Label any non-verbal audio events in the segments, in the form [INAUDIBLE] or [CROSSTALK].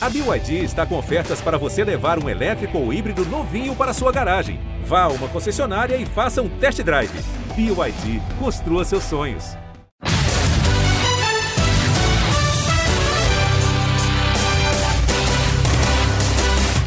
A BYD está com ofertas para você levar um elétrico ou híbrido novinho para sua garagem. Vá a uma concessionária e faça um test drive. BYD, construa seus sonhos.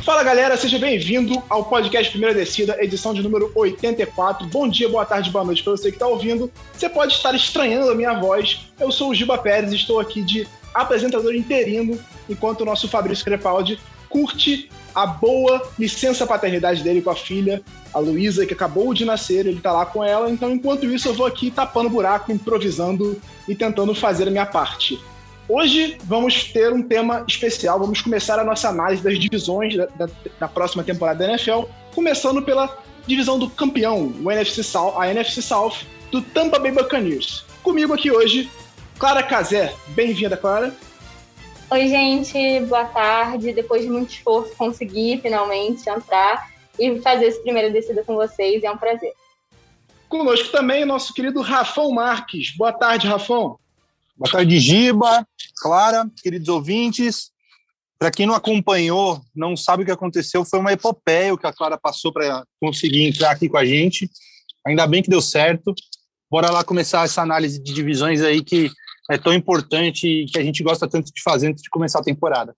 Fala galera, seja bem-vindo ao podcast Primeira Descida, edição de número 84. Bom dia, boa tarde, boa noite para você que está ouvindo. Você pode estar estranhando a minha voz. Eu sou o Giba Pérez e estou aqui de apresentador interino, enquanto o nosso Fabrício Crepaldi curte a boa licença paternidade dele com a filha, a Luísa, que acabou de nascer, ele tá lá com ela. Então, enquanto isso, eu vou aqui tapando buraco, improvisando e tentando fazer a minha parte. Hoje vamos ter um tema especial. Vamos começar a nossa análise das divisões da, da, da próxima temporada da NFL, começando pela divisão do campeão, o NFC South, a NFC South do Tampa Bay Buccaneers. Comigo aqui hoje, Clara Cazé. Bem-vinda, Clara. Oi, gente, boa tarde. Depois de muito esforço, consegui finalmente entrar e fazer essa primeira descida com vocês. É um prazer. Conosco também o nosso querido Rafão Marques. Boa tarde, Rafão. Boa tarde, Giba, Clara, queridos ouvintes. Para quem não acompanhou, não sabe o que aconteceu, foi uma epopeia o que a Clara passou para conseguir entrar aqui com a gente. Ainda bem que deu certo. Bora lá começar essa análise de divisões aí que é tão importante e que a gente gosta tanto de fazer antes de começar a temporada.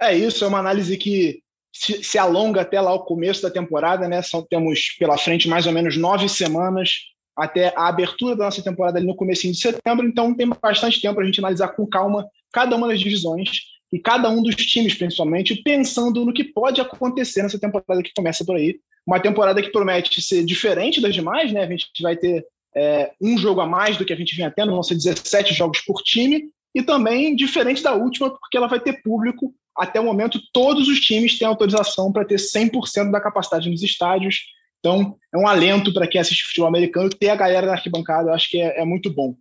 É isso, é uma análise que se, se alonga até lá o começo da temporada, né? Só temos pela frente mais ou menos nove semanas até a abertura da nossa temporada ali no começo de setembro, então tem bastante tempo para a gente analisar com calma cada uma das divisões e cada um dos times, principalmente, pensando no que pode acontecer nessa temporada que começa por aí. Uma temporada que promete ser diferente das demais, né? A gente vai ter é, um jogo a mais do que a gente vinha tendo, vão ser 17 jogos por time, e também diferente da última, porque ela vai ter público. Até o momento, todos os times têm autorização para ter 100% da capacidade nos estádios. Então, é um alento para quem assiste futebol americano ter a galera na arquibancada, eu acho que é, é, muito bom.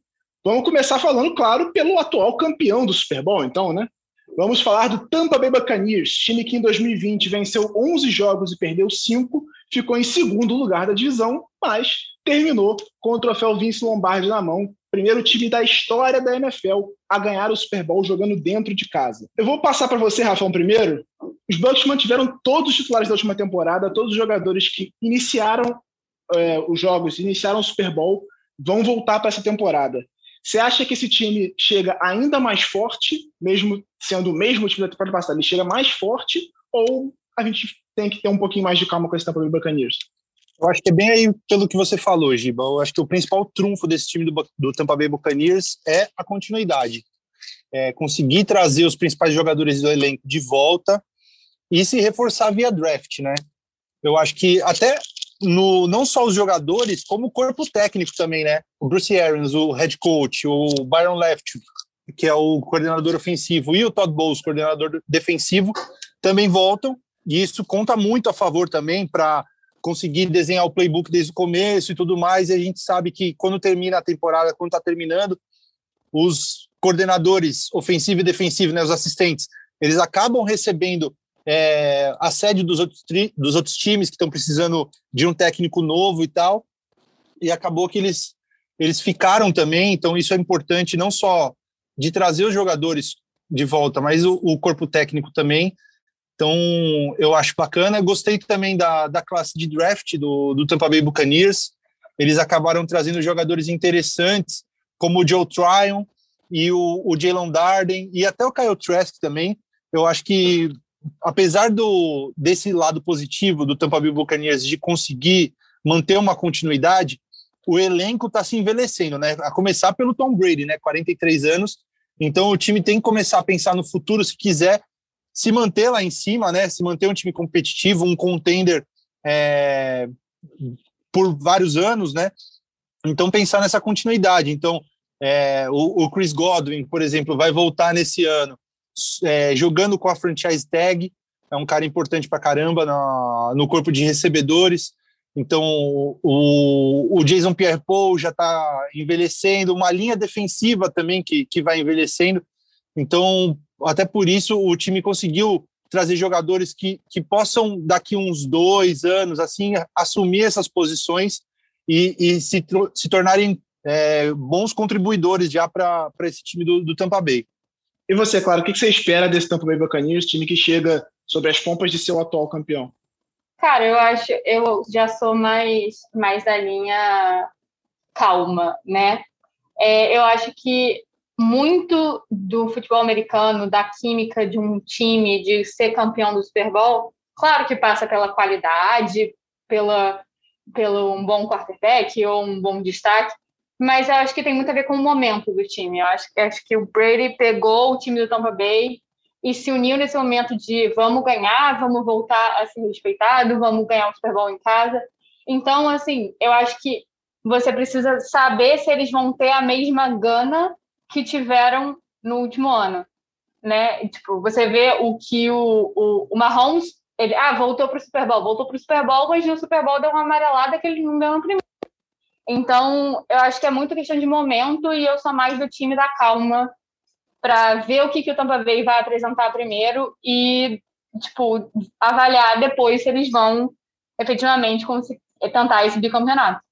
Vamos começar falando, claro, pelo atual campeão do Super Bowl, então, né? Vamos falar do Tampa Bay Buccaneers, time que em 2020 venceu 11 jogos e perdeu 5, ficou em segundo lugar da divisão, mas terminou com o troféu Vince Lombardi na mão, primeiro time da história da NFL a ganhar o Super Bowl jogando dentro de casa. Eu vou passar para você, Rafão, primeiro. Os Bucks mantiveram todos os titulares da última temporada, todos os jogadores que iniciaram é, os jogos, iniciaram o Super Bowl, vão voltar para essa temporada. Você acha que esse time chega ainda mais forte, mesmo sendo o mesmo time da temporada passada, ele chega mais forte, ou a gente tem que ter um pouquinho mais de calma com esse tempo do Buccaneers? Eu acho que é bem aí pelo que você falou, Giba. Eu acho que o principal trunfo desse time do, do Tampa Bay Buccaneers é a continuidade. É conseguir trazer os principais jogadores do elenco de volta e se reforçar via draft, né? Eu acho que até no, não só os jogadores, como o corpo técnico também, né? O Bruce Arians, o head coach, o Byron Left, que é o coordenador ofensivo, e o Todd Bowles, coordenador defensivo, também voltam. E isso conta muito a favor também para conseguir desenhar o playbook desde o começo e tudo mais. E a gente sabe que quando termina a temporada, quando está terminando, os coordenadores ofensivo e defensivo, né, os assistentes, eles acabam recebendo é, assédio dos outros, dos outros times que estão precisando de um técnico novo e tal. E acabou que eles, eles ficaram também. Então, isso é importante, não só de trazer os jogadores de volta, mas o, o corpo técnico também então, eu acho bacana. Gostei também da, da classe de draft do, do Tampa Bay Buccaneers. Eles acabaram trazendo jogadores interessantes, como o Joe Tryon e o, o Jalen Darden, e até o Kyle Trask também. Eu acho que, apesar do desse lado positivo do Tampa Bay Buccaneers de conseguir manter uma continuidade, o elenco está se envelhecendo, né? A começar pelo Tom Brady, né? 43 anos. Então, o time tem que começar a pensar no futuro se quiser se manter lá em cima, né? Se manter um time competitivo, um contender é, por vários anos, né? Então pensar nessa continuidade. Então é, o, o, Chris Godwin, por exemplo, vai voltar nesse ano é, jogando com a franchise tag. É um cara importante para caramba no, no corpo de recebedores. Então, o, o Jason Pierre-Paul já está envelhecendo, uma linha defensiva também que, que vai envelhecendo. Então, até por isso o time conseguiu trazer jogadores que, que possam, daqui uns dois anos, assim, assumir essas posições e, e se, se tornarem é, bons contribuidores já para esse time do, do Tampa Bay. E você, claro, o que você espera desse Tampa Bay Buccaneers, time que chega sobre as pompas de seu atual campeão? Cara, eu acho, eu já sou mais, mais da linha calma, né? É, eu acho que muito do futebol americano, da química de um time, de ser campeão do Super Bowl, claro que passa pela qualidade, pela, pelo um bom quarterback ou um bom destaque, mas eu acho que tem muito a ver com o momento do time. Eu acho, acho que o Brady pegou o time do Tampa Bay e se uniu nesse momento de vamos ganhar, vamos voltar a ser respeitado, vamos ganhar o Super Bowl em casa. Então, assim, eu acho que você precisa saber se eles vão ter a mesma gana que tiveram no último ano, né? Tipo, você vê o que o, o, o Mahomes, ele, ah, voltou para o Super Bowl, voltou para o Super Bowl, mas no Super Bowl deu uma amarelada que ele não deu no primeiro. Então, eu acho que é muito questão de momento e eu sou mais do time da calma para ver o que, que o Tampa Bay vai apresentar primeiro e, tipo, avaliar depois se eles vão efetivamente tentar esse bicampeonato.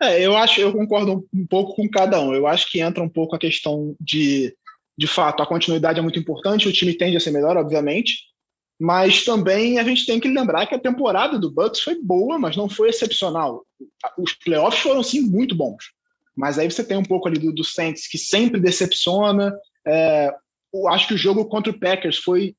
É, eu acho, eu concordo um pouco com cada um. Eu acho que entra um pouco a questão de, de fato, a continuidade é muito importante, o time tende a ser melhor, obviamente, mas também a gente tem que lembrar que a temporada do Bucks foi boa, mas não foi excepcional. Os playoffs foram sim muito bons, mas aí você tem um pouco ali do, do Saints que sempre decepciona. É, eu acho que o jogo contra o Packers foi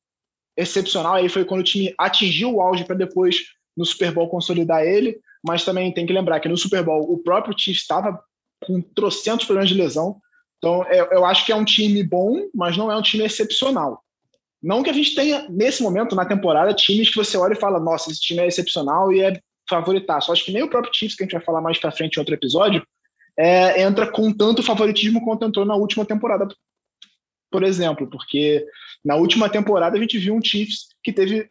excepcional. Aí foi quando o time atingiu o auge para depois no Super Bowl consolidar ele. Mas também tem que lembrar que no Super Bowl o próprio Chiefs estava com trocentos problemas de lesão. Então eu, eu acho que é um time bom, mas não é um time excepcional. Não que a gente tenha, nesse momento, na temporada, times que você olha e fala, nossa, esse time é excepcional e é favoritaço. Acho que nem o próprio Chiefs, que a gente vai falar mais pra frente em outro episódio, é, entra com tanto favoritismo quanto entrou na última temporada, por exemplo, porque na última temporada a gente viu um Chiefs que teve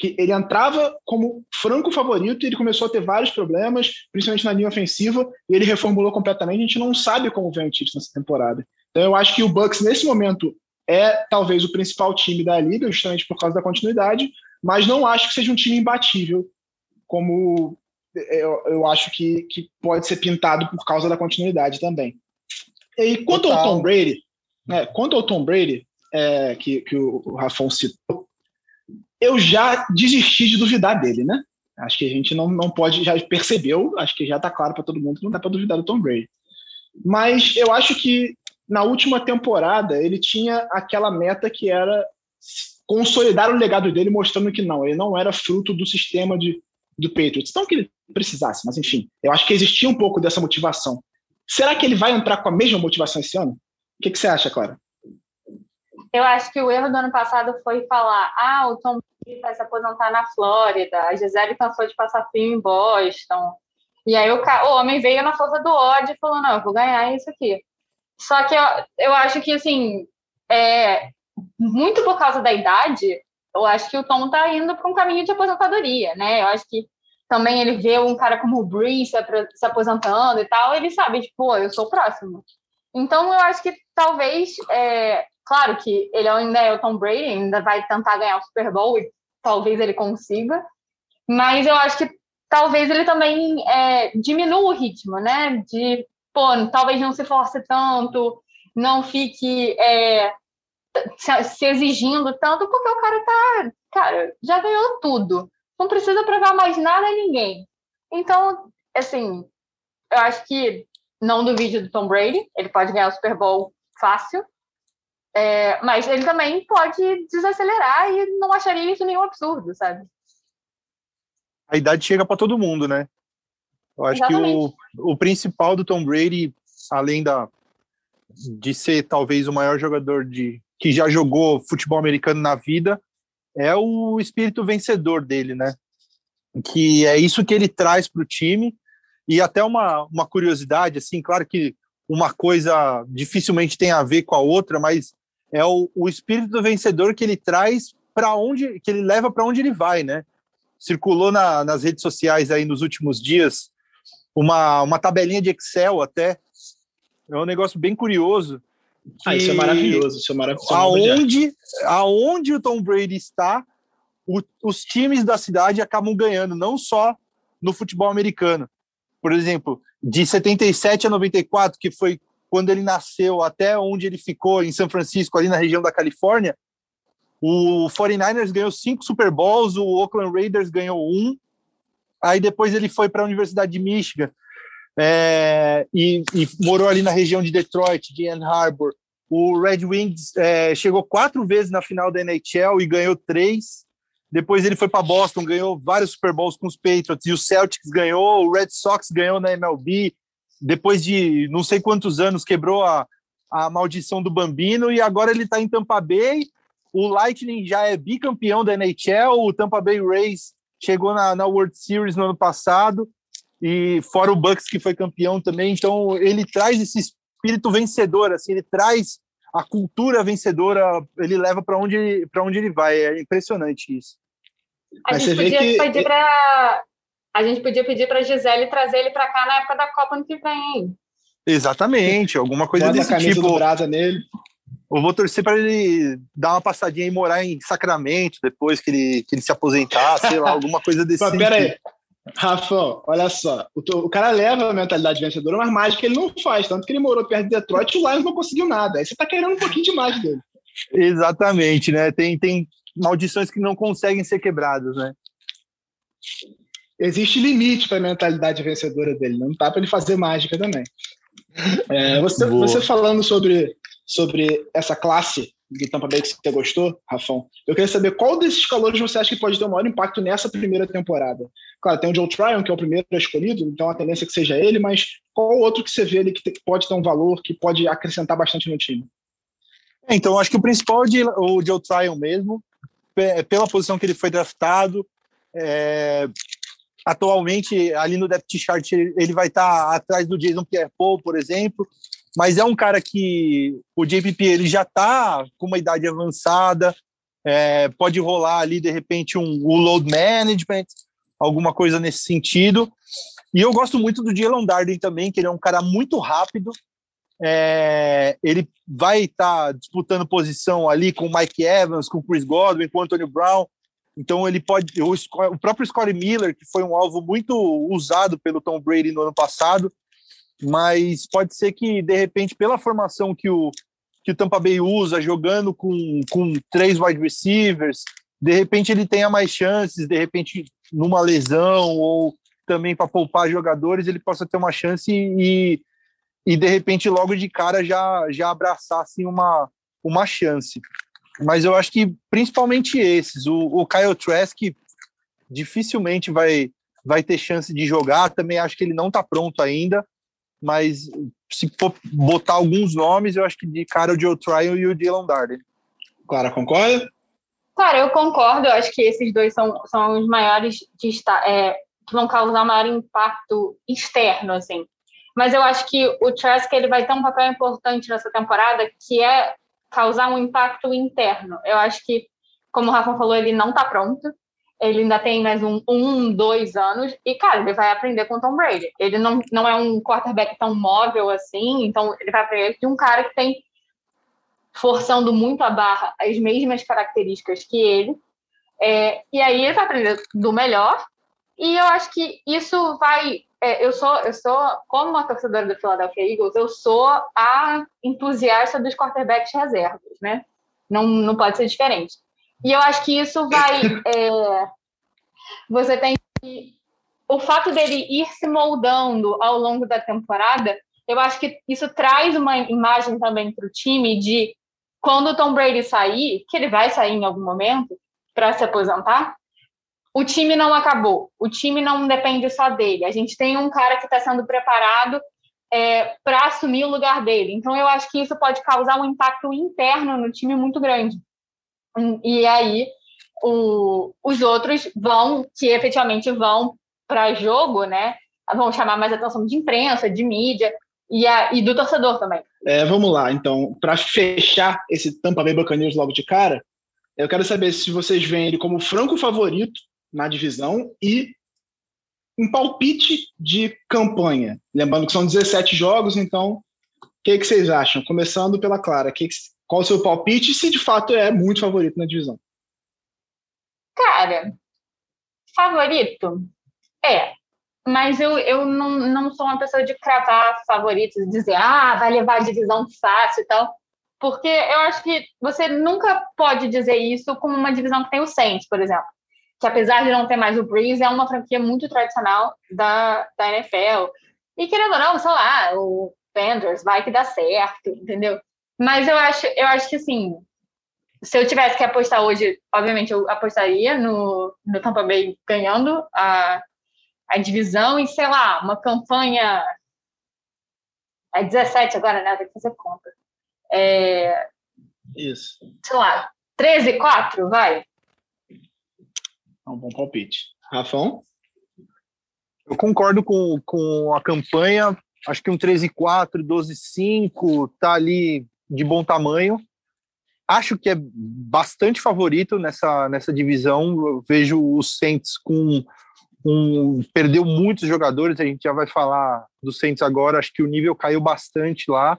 que ele entrava como franco favorito e ele começou a ter vários problemas, principalmente na linha ofensiva, e ele reformulou completamente. A gente não sabe como vem o Chiefs nessa temporada. Então eu acho que o Bucks nesse momento é talvez o principal time da liga, justamente por causa da continuidade, mas não acho que seja um time imbatível, como eu, eu acho que, que pode ser pintado por causa da continuidade também. E quanto Total. ao Tom Brady, né, quanto ao Tom Brady, é, que, que o Rafão citou, eu já desisti de duvidar dele, né? Acho que a gente não, não pode, já percebeu, acho que já está claro para todo mundo que não dá para duvidar do Tom Brady. Mas eu acho que na última temporada, ele tinha aquela meta que era consolidar o legado dele, mostrando que não, ele não era fruto do sistema de, do Patriots. Não que ele precisasse, mas enfim, eu acho que existia um pouco dessa motivação. Será que ele vai entrar com a mesma motivação esse ano? O que, que você acha, Clara? Eu acho que o erro do ano passado foi falar: ah, o Tom vai se aposentar na Flórida, a Gisele cansou de passar frio em Boston. E aí o, o homem veio na força do ódio e falou: não, eu vou ganhar isso aqui. Só que eu, eu acho que, assim, é, muito por causa da idade, eu acho que o Tom tá indo para um caminho de aposentadoria, né? Eu acho que também ele vê um cara como o Breeze se aposentando e tal, ele sabe, tipo, eu sou o próximo. Então, eu acho que talvez, é, claro que ele ainda é o Tom Brady, ainda vai tentar ganhar o Super Bowl e talvez ele consiga, mas eu acho que talvez ele também é, diminua o ritmo, né? De pô, talvez não se force tanto, não fique é, se exigindo tanto, porque o cara tá, cara, já ganhou tudo. Não precisa provar mais nada a ninguém. Então, assim, eu acho que não duvide do Tom Brady, ele pode ganhar o Super Bowl fácil, é, mas ele também pode desacelerar e não acharia isso nenhum absurdo, sabe? A idade chega para todo mundo, né? Eu acho Exatamente. que o, o principal do Tom Brady, além da, de ser talvez o maior jogador de que já jogou futebol americano na vida, é o espírito vencedor dele, né? Que é isso que ele traz para o time. E até uma, uma curiosidade, assim, claro que uma coisa dificilmente tem a ver com a outra, mas é o, o espírito vencedor que ele traz para onde, que ele leva para onde ele vai, né? Circulou na, nas redes sociais aí nos últimos dias uma, uma tabelinha de Excel até. É um negócio bem curioso. Ah, isso é maravilhoso, isso é maravilhoso. Aonde, aonde o Tom Brady está, o, os times da cidade acabam ganhando, não só no futebol americano. Por exemplo, de 77 a 94, que foi quando ele nasceu até onde ele ficou em São Francisco, ali na região da Califórnia, o 49ers ganhou cinco Super Bowls, o Oakland Raiders ganhou um. Aí depois ele foi para a Universidade de Michigan é, e, e, morou ali na região de Detroit, de Ann Arbor. O Red Wings é, chegou quatro vezes na final da NHL e ganhou três. Depois ele foi para Boston, ganhou vários Super Bowls com os Patriots e o Celtics ganhou, o Red Sox ganhou na MLB. Depois de não sei quantos anos quebrou a, a maldição do Bambino e agora ele está em Tampa Bay o Lightning já é bicampeão da NHL, o Tampa Bay Rays chegou na, na World Series no ano passado, e fora o Bucks que foi campeão também, então ele traz esse espírito vencedor, assim, ele traz a cultura vencedora, ele leva para onde, onde ele vai, é impressionante isso. A gente, podia que... pedir pra, a gente podia pedir para Gisele trazer ele para cá na época da Copa ano que vem. Exatamente, alguma coisa Bota desse a camisa tipo. Do Brasa nele. Eu vou torcer para ele dar uma passadinha e morar em Sacramento depois que ele, que ele se aposentar, sei lá, [LAUGHS] alguma coisa desse Mas, pera aí. Rafa, olha só, o, o, cara leva a mentalidade vencedora, mas mágica ele não faz, tanto que ele morou perto de Detroit e o Lions não conseguiu nada. Aí você tá querendo um pouquinho demais dele. Exatamente, né? Tem, tem maldições que não conseguem ser quebradas, né? Existe limite para a mentalidade vencedora dele, não dá para ele fazer mágica também. É, você, você falando sobre sobre essa classe do Tampa Bay que você gostou, Rafão. Eu queria saber qual desses calores você acha que pode ter o maior impacto nessa primeira temporada. Claro, tem o Joe Tryon, que é o primeiro escolhido, então a tendência é que seja ele, mas qual outro que você vê ali que pode ter um valor, que pode acrescentar bastante no time? É, então, acho que o principal é o Joe Tryon mesmo, pela posição que ele foi draftado. É, atualmente, ali no depth chart, ele vai estar atrás do Jason Pierre-Paul, por exemplo, mas é um cara que o JPP ele já está com uma idade avançada, é, pode rolar ali de repente um, um load management, alguma coisa nesse sentido. E eu gosto muito do Jalen Darden também, que ele é um cara muito rápido. É, ele vai estar tá disputando posição ali com o Mike Evans, com o Chris Godwin, com o Antonio Brown. Então ele pode. O, o próprio Scottie Miller, que foi um alvo muito usado pelo Tom Brady no ano passado, mas pode ser que, de repente, pela formação que o, que o Tampa Bay usa, jogando com, com três wide receivers, de repente ele tenha mais chances, de repente, numa lesão ou também para poupar jogadores, ele possa ter uma chance e, e de repente, logo de cara, já, já abraçar assim, uma, uma chance. Mas eu acho que principalmente esses. O, o Kyle Trask dificilmente vai, vai ter chance de jogar, também acho que ele não está pronto ainda mas se botar alguns nomes, eu acho que de cara o Joe Tryon e o Dylan Darden. Clara, concorda? Claro, eu concordo. Eu acho que esses dois são, são os maiores é, que vão causar maior impacto externo, assim. Mas eu acho que o Trask ele vai ter um papel importante nessa temporada, que é causar um impacto interno. Eu acho que, como o Rafa falou, ele não está pronto ele ainda tem mais um, um, dois anos, e, cara, ele vai aprender com o Tom Brady. Ele não, não é um quarterback tão móvel assim, então ele vai aprender de um cara que tem, forçando muito a barra, as mesmas características que ele. É, e aí ele vai aprender do melhor, e eu acho que isso vai. É, eu sou, eu sou, como uma torcedora do Philadelphia Eagles, eu sou a entusiasta dos quarterbacks reservas, né? Não, não pode ser diferente. E eu acho que isso vai. É, você tem que. O fato dele ir se moldando ao longo da temporada, eu acho que isso traz uma imagem também para o time de quando o Tom Brady sair, que ele vai sair em algum momento para se aposentar, o time não acabou. O time não depende só dele. A gente tem um cara que está sendo preparado é, para assumir o lugar dele. Então, eu acho que isso pode causar um impacto interno no time muito grande. E aí o, os outros vão, que efetivamente vão para jogo, né? Vão chamar mais atenção de imprensa, de mídia e, a, e do torcedor também. É, vamos lá, então, para fechar esse Tampa Bay Buccaneers logo de cara, eu quero saber se vocês veem ele como franco favorito na divisão e um palpite de campanha. Lembrando que são 17 jogos, então, o que, que vocês acham? Começando pela Clara, que, qual o seu palpite se de fato é muito favorito na divisão? Cara, favorito? É. mas eu, eu não, não sou uma pessoa de cravar favoritos, dizer, ah, vai levar a divisão fácil e tal, porque eu acho que você nunca pode dizer isso com uma divisão que tem o Saints, por exemplo, que apesar de não ter mais o Breeze, é uma franquia muito tradicional da, da NFL. E querendo ou não, sei lá, o Panthers vai que dá certo, entendeu? Mas eu acho, eu acho que assim, se eu tivesse que apostar hoje, obviamente eu apostaria no, no Tampa Bay ganhando a, a divisão e, sei lá, uma campanha. É 17 agora, né? Tem que fazer conta. É, Isso. Sei lá, 13 4, vai. É um bom palpite. Rafão? Eu concordo com, com a campanha. Acho que um 13-4, 12-5 tá ali de bom tamanho. Acho que é bastante favorito nessa, nessa divisão. Eu vejo o Saints com um, perdeu muitos jogadores. A gente já vai falar do Saints agora. Acho que o nível caiu bastante lá.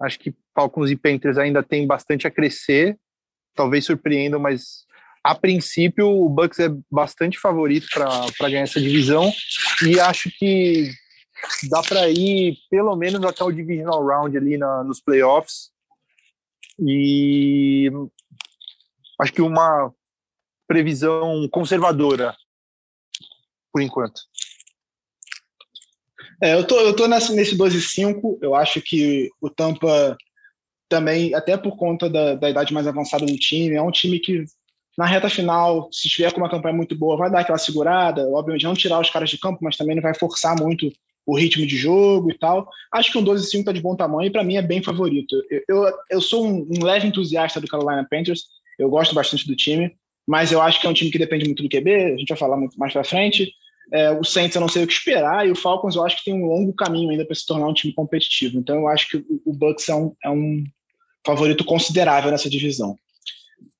Acho que Falcons e Panthers ainda tem bastante a crescer. Talvez surpreendam, mas a princípio o Bucks é bastante favorito para ganhar essa divisão e acho que dá para ir pelo menos até o divisional round ali na, nos playoffs e acho que uma previsão conservadora por enquanto. É, eu tô, eu tô nesse, nesse 12 5. Eu acho que o Tampa também, até por conta da, da idade mais avançada do time, é um time que na reta final, se estiver com uma campanha muito boa, vai dar aquela segurada, obviamente não tirar os caras de campo, mas também não vai forçar muito o ritmo de jogo e tal. Acho que um 12-5 está de bom tamanho e para mim é bem favorito. Eu, eu, eu sou um, um, leve entusiasta do Carolina Panthers, eu gosto bastante do time, mas eu acho que é um time que depende muito do QB, a gente vai falar muito mais para frente. É, o Saints eu não sei o que esperar, e o Falcons eu acho que tem um longo caminho ainda para se tornar um time competitivo. Então eu acho que o, Bucks é um, é um favorito considerável nessa divisão.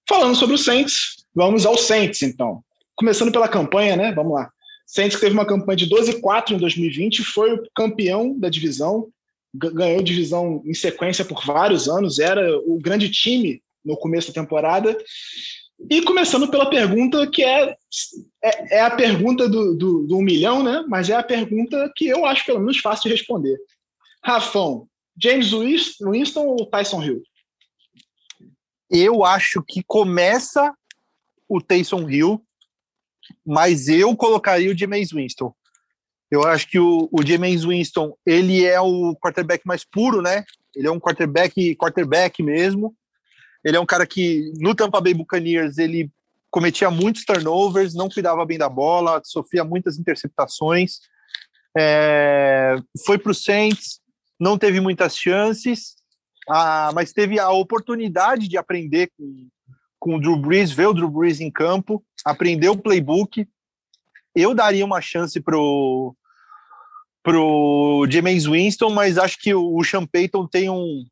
Falando sobre o Saints, vamos ao Saints, então. Começando pela campanha, né? Vamos lá. Saints teve uma campanha de 12-4 em 2020, foi o campeão da divisão, ganhou divisão em sequência por vários anos, era o grande time no começo da temporada. E começando pela pergunta que é, é, é a pergunta do, do, do, um milhão, né? Mas é a pergunta que eu acho pelo menos fácil de responder. Rafão, James Winston ou Tyson Hill? Eu acho que começa o Taysom Hill, mas eu colocaria o James Winston. Eu acho que o, o James Winston, ele é o quarterback mais puro, né? Ele é um quarterback, quarterback mesmo. Ele é um cara que no Tampa Bay Buccaneers ele cometia muitos turnovers, não cuidava bem da bola, sofria muitas interceptações. É, foi para o Saints, não teve muitas chances, ah, mas teve a oportunidade de aprender com, com o Drew Brees, ver o Drew Brees em campo, aprender o playbook. Eu daria uma chance pro pro James Winston, mas acho que o, o Sean Payton tem um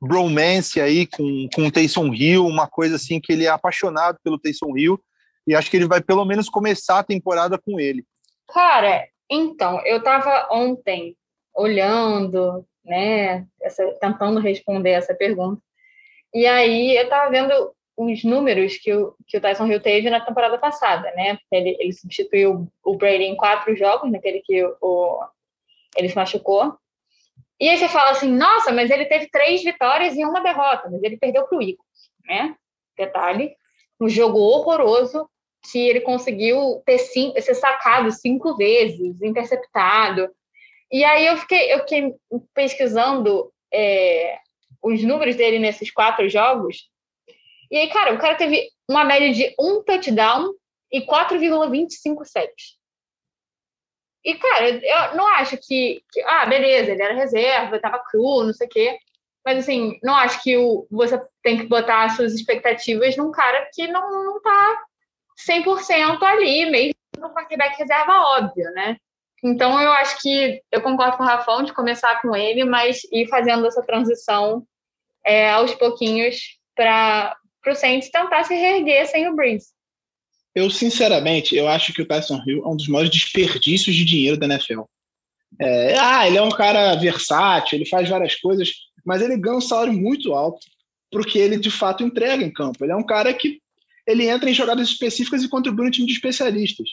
bromance aí com, com o Taysom Hill, uma coisa assim que ele é apaixonado pelo Taysom Hill, e acho que ele vai pelo menos começar a temporada com ele. Cara, então, eu tava ontem olhando né, essa, tentando responder essa pergunta. E aí eu estava vendo os números que o, que o Tyson Hill teve na temporada passada, né? Ele, ele substituiu o Brady em quatro jogos, naquele que o, ele se machucou. E aí você fala assim, nossa, mas ele teve três vitórias e uma derrota, mas ele perdeu para o Eagles, né? Detalhe, um jogo horroroso que ele conseguiu ter cinco, ser sacado cinco vezes, interceptado. E aí eu fiquei, eu fiquei pesquisando é, os números dele nesses quatro jogos. E aí, cara, o cara teve uma média de um touchdown e 4,25 sets. E, cara, eu não acho que, que, Ah, beleza, ele era reserva, estava cru, não sei o quê. Mas, assim, não acho que o, você tem que botar as suas expectativas num cara que não, não tá 100% ali, mesmo no quarterback reserva, óbvio, né? Então, eu acho que eu concordo com o Rafão de começar com ele, mas ir fazendo essa transição é, aos pouquinhos para o Saints tentar se reerguer sem o Breeze. Eu, sinceramente, eu acho que o Tyson Hill é um dos maiores desperdícios de dinheiro da NFL. É, ah, ele é um cara versátil, ele faz várias coisas, mas ele ganha um salário muito alto porque ele, de fato, entrega em campo. Ele é um cara que ele entra em jogadas específicas e contribui no time de especialistas.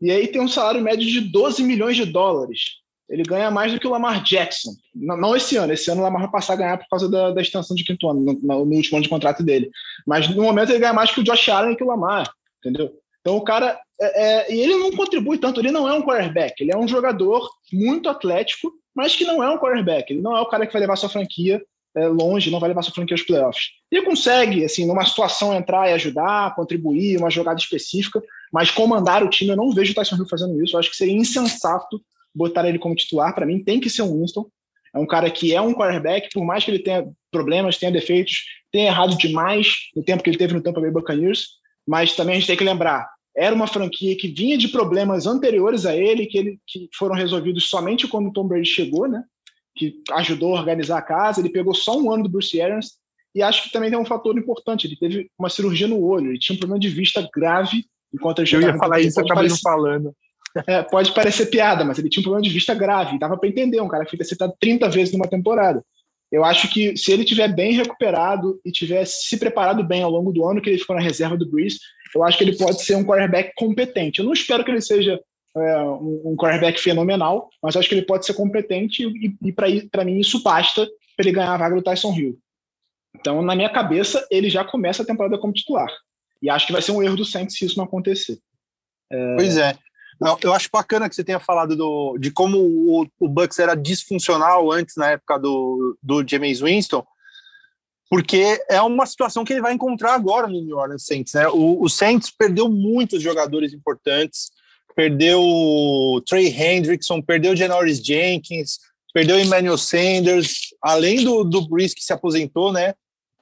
E aí tem um salário médio de 12 milhões de dólares. Ele ganha mais do que o Lamar Jackson. Não, não esse ano. Esse ano o Lamar vai passar a ganhar por causa da, da extensão de quinto ano, no, no, último ano de contrato dele. Mas no momento ele ganha mais que o Josh Allen e que o Lamar, entendeu? Então o cara. É, é, e ele não contribui tanto, ele não é um quarterback, ele é um jogador muito atlético, mas que não é um quarterback. Ele não é o cara que vai levar sua franquia é, longe, não vai levar sua franquia aos playoffs. Ele consegue, assim, numa situação entrar e ajudar, contribuir, uma jogada específica, mas comandar o time, eu não vejo o Tyson Hill fazendo isso. Eu acho que seria insensato botar ele como titular. Para mim, tem que ser um Winston. É um cara que é um quarterback, por mais que ele tenha problemas, tenha defeitos, tenha errado demais no tempo que ele teve no Tampa Bay Buccaneers, mas também a gente tem que lembrar, era uma franquia que vinha de problemas anteriores a ele, que, ele, que foram resolvidos somente quando o Tom Brady chegou, né? Que ajudou a organizar a casa. Ele pegou só um ano do Bruce Arians e acho que também tem um fator importante. Ele teve uma cirurgia no olho, ele tinha um problema de vista grave enquanto ele Eu ia falar isso, acabei não falando. É, pode parecer piada, mas ele tinha um problema de vista grave. Dava para entender, um cara que fica citado 30 vezes numa temporada. Eu acho que se ele tiver bem recuperado e tiver se preparado bem ao longo do ano que ele ficou na reserva do Breeze, eu acho que ele pode ser um quarterback competente. Eu não espero que ele seja é, um, quarterback fenomenal, mas acho que ele pode ser competente e, e para mim isso basta para ele ganhar a vaga do Tyson Hill. Então, na minha cabeça, ele já começa a temporada como titular. E acho que vai ser um erro do Saints se isso não acontecer. É... Pois é. Eu acho bacana que você tenha falado do, de como o, o Bucks era disfuncional antes, na época do, do James Winston, porque é uma situação que ele vai encontrar agora no New Orleans Saints. Né? O, o Saints perdeu muitos jogadores importantes, perdeu o Trey Hendrickson, perdeu o Janoris Jenkins, perdeu o Emmanuel Sanders, além do, do que se aposentou, né?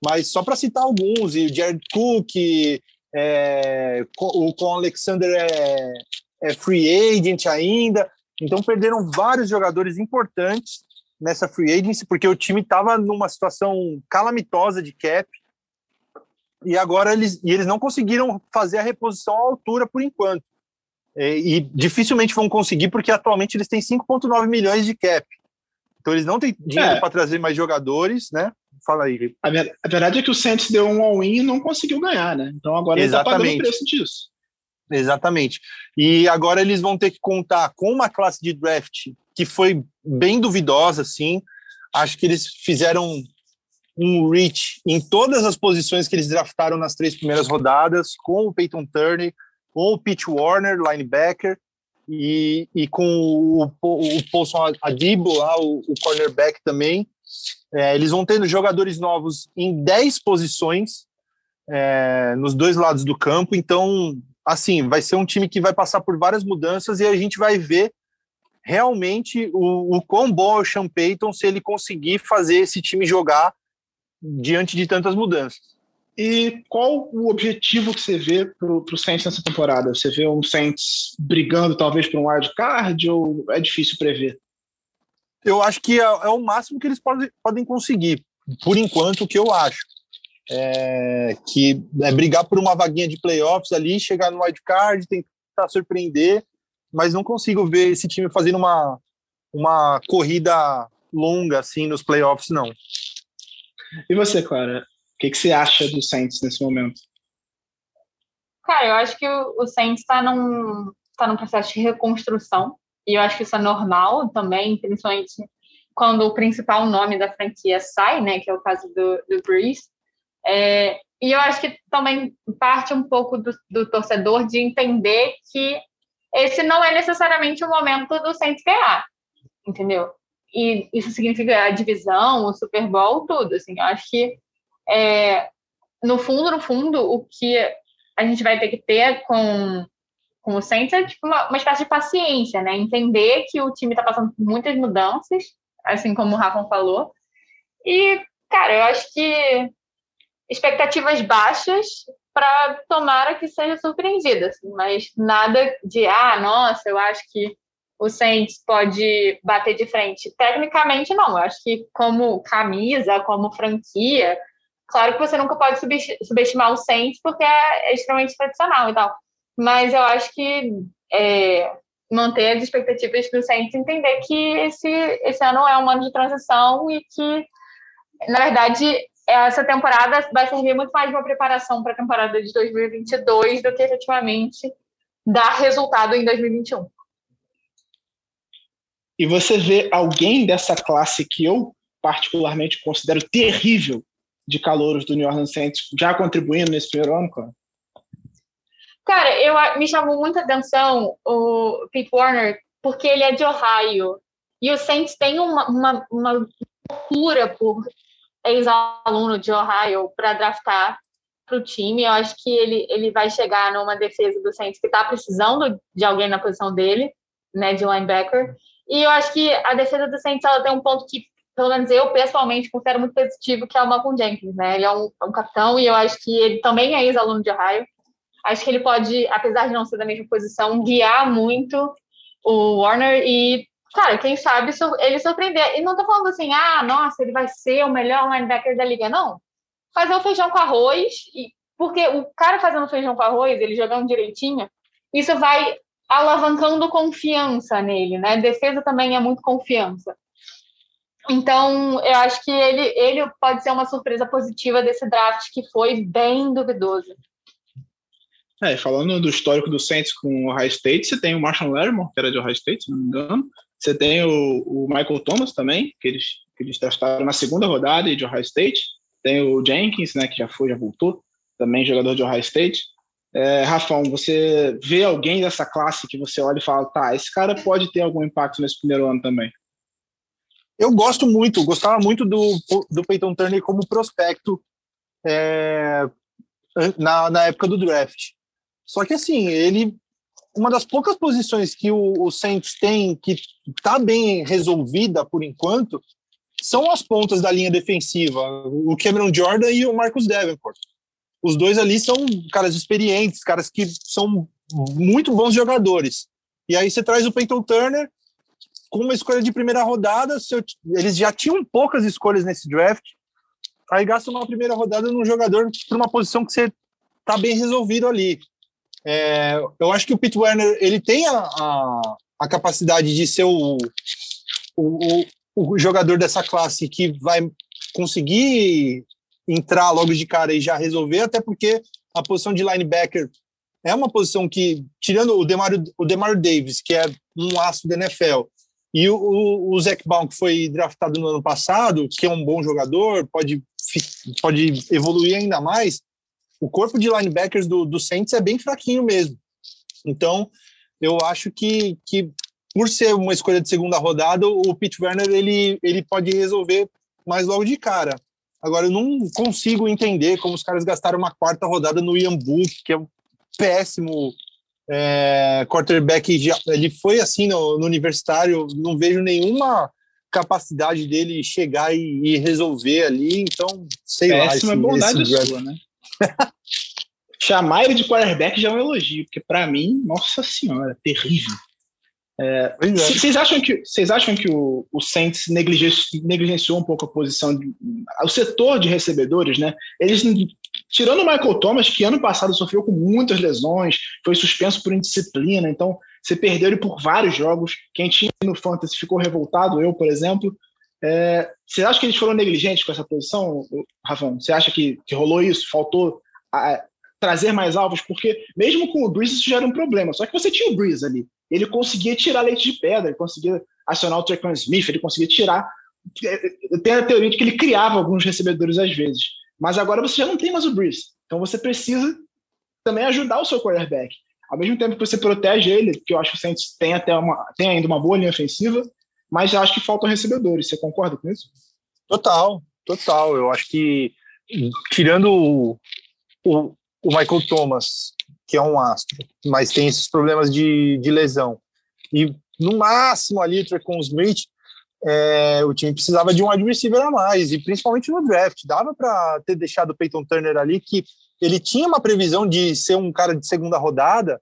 Mas só para citar alguns, e o Jared Cook, é, o com Alexander é, é free agent ainda. Então perderam vários jogadores importantes nessa free agency, porque o time estava numa situação calamitosa de cap. E agora eles, e eles não conseguiram fazer a reposição à altura por enquanto. E, e dificilmente vão conseguir, porque atualmente eles têm 5,9 milhões de cap. Então eles não têm dinheiro é. para trazer mais jogadores, né? Fala aí. A, a, verdade é que o Saints deu um all-in e não conseguiu ganhar, né? Então agora ele está pagando o preço disso. Exatamente. E agora eles vão ter que contar com uma classe de draft que foi bem duvidosa, sim. Acho que eles fizeram um reach em todas as posições que eles draftaram nas três primeiras rodadas, com o Peyton Turner, com o Pete Warner, linebacker, e, e com o, o, o Paulson Adibo, lá, o, o cornerback também. É, eles vão tendo jogadores novos em 10 posições é, nos dois lados do campo, então assim, vai ser um time que vai passar por várias mudanças e a gente vai ver realmente o, o quão bom é o Sean Payton se ele conseguir fazer esse time jogar diante de tantas mudanças. E qual o objetivo que você vê para o Saints nessa temporada? Você vê um Saints brigando talvez por um wild card ou é difícil prever? Eu acho que é, é o máximo que eles podem, podem conseguir, por enquanto, o que eu acho é, que é brigar por uma vaguinha de playoffs ali, chegar no wildcard, tentar surpreender, mas não consigo ver esse time fazendo uma, uma corrida longa assim nos playoffs, não. E você, Clara? O que, que você acha do Saints nesse momento? Cara, eu acho que o, o Saints está num, tá num processo de reconstrução, e eu acho que isso é normal também, principalmente quando o principal nome da franquia sai, né, que é o caso do, do Breeze. É, e eu acho que também parte um pouco do, do, torcedor de entender que esse não é necessariamente o momento do Saints ganhar, entendeu? E isso significa a divisão, o Super Bowl, tudo. Assim, eu acho que é, no fundo, no fundo, o que a gente vai ter que ter com, com o Saints é tipo uma, uma espécie de paciência, né? Entender que o time está passando por muitas mudanças, assim como o Rafa falou. E, cara, eu acho que expectativas baixas para tomara que seja surpreendida, assim, mas nada de ah, nossa, eu acho que o Saints pode bater de frente. Tecnicamente não, eu acho que como camisa, como franquia, claro que você nunca pode subestimar o Saints porque é, é extremamente tradicional e tal, mas eu acho que é, manter as expectativas para o Saints entender que esse, esse ano é um ano de transição e que na verdade essa temporada vai servir muito mais de uma preparação para a temporada de 2022 do que efetivamente dar resultado em 2021. E você vê alguém dessa classe que eu particularmente considero terrível de calouros do New Orleans Saints já contribuindo nesse primeiro ano, cara? Cara, eu me chamou muita atenção o Pete Warner porque ele é de Ohio e o Saints tem uma, uma, uma loucura por ex-aluno de Ohio para draftar para o time. Eu acho que ele, ele vai chegar numa defesa do Saints que está precisando de alguém na posição dele, né, de linebacker. E eu acho que a defesa do Saints ela tem um ponto que, pelo menos eu pessoalmente considero muito positivo, que é o Malcolm Jenkins, né? Ele é um, um capitão e eu acho que ele também é ex-aluno de Ohio. Acho que ele pode, apesar de não ser da mesma posição, guiar muito o Warner e cara, quem sabe ele surpreender. E não tô falando assim, ah, nossa, ele vai ser o melhor linebacker da liga, não. Fazer o feijão com arroz, e, porque o cara fazendo feijão com arroz, ele jogando direitinho, isso vai alavancando confiança nele, né? Defesa também é muito confiança. Então, eu acho que ele, ele pode ser uma surpresa positiva desse draft que foi bem duvidoso. É, falando do histórico do Saints com o Ohio State, você tem o Marshall Lattimore, que era de Ohio State, se não me engano. Você tem o, o Michael Thomas também, que eles, que eles testaram na segunda rodada de Ohio State. Tem o Jenkins, né, que já foi, já voltou, também jogador de Ohio State. É, Rafão, você vê alguém dessa classe que você olha e fala, tá, esse cara pode ter algum impacto nesse primeiro ano também? Eu gosto muito, gostava muito do, do Peyton Turner como prospecto é, na, na época do draft. Só que assim, ele uma das poucas posições que o, o Saints tem que está bem resolvida por enquanto são as pontas da linha defensiva, o Cameron Jordan e o Marcus Davenport. Os dois ali são caras experientes, caras que são muito bons jogadores. E aí você traz o Peyton Turner com uma escolha de primeira rodada, eles já tinham poucas escolhas nesse draft, aí gasta uma primeira rodada num jogador para uma posição que você está bem resolvido ali. É, eu acho que o Pete Werner ele tem a, a, a capacidade de ser o, o, o, jogador dessa classe que vai conseguir entrar logo de cara e já resolver, até porque a posição de linebacker é uma posição que, tirando o Demario, o Demario Davis, que é um aço da NFL, e o, o, o Baum, que foi draftado no ano passado, que é um bom jogador, pode, pode evoluir ainda mais, o corpo de linebackers do, do Saints é bem fraquinho mesmo. Então, eu acho que, que por ser uma escolha de segunda rodada, o Pete Werner ele, ele pode resolver mais logo de cara. Agora, eu não consigo entender como os caras gastaram uma quarta rodada no Ian Book, que é um péssimo é, quarterback. Já, ele foi assim no, no, universitário, não vejo nenhuma capacidade dele chegar e, e resolver ali. Então, sei Péssima lá. Péssima é bondade sua, né? [LAUGHS] Chamar ele de quarterback já é um elogio, porque para mim, nossa senhora, terrível. É, é. Vocês acham que vocês acham que o, o Saints negligenciou um pouco a posição de, o setor de recebedores, né? Eles tirando o Michael Thomas, que ano passado sofreu com muitas lesões, foi suspenso por indisciplina, então você perdeu ele por vários jogos. Quem tinha no fantasy ficou revoltado, eu, por exemplo. É, você acha que eles foram negligentes com essa posição, Rafão? Você acha que, que rolou isso? Faltou a, trazer mais alvos? Porque mesmo com o Breeze isso já era um problema. Só que você tinha o Breeze ali. Ele conseguia tirar leite de pedra, ele conseguia acionar o Trequan Smith, ele conseguia tirar. Eu tenho a teoria de que ele criava alguns recebedores às vezes. Mas agora você já não tem mais o Breeze. Então você precisa também ajudar o seu quarterback. Ao mesmo tempo que você protege ele, que eu acho que o Saints tem, até uma, tem ainda uma boa linha ofensiva, mas acho que faltam recebedores. Você concorda com isso? Total, total. Eu acho que, tirando o, o, o Michael Thomas, que é um astro, mas tem esses problemas de, de lesão, e no máximo ali com o Smith, é, o time precisava de um wide receiver a mais, e principalmente no draft. Dava para ter deixado o Peyton Turner ali, que ele tinha uma previsão de ser um cara de segunda rodada,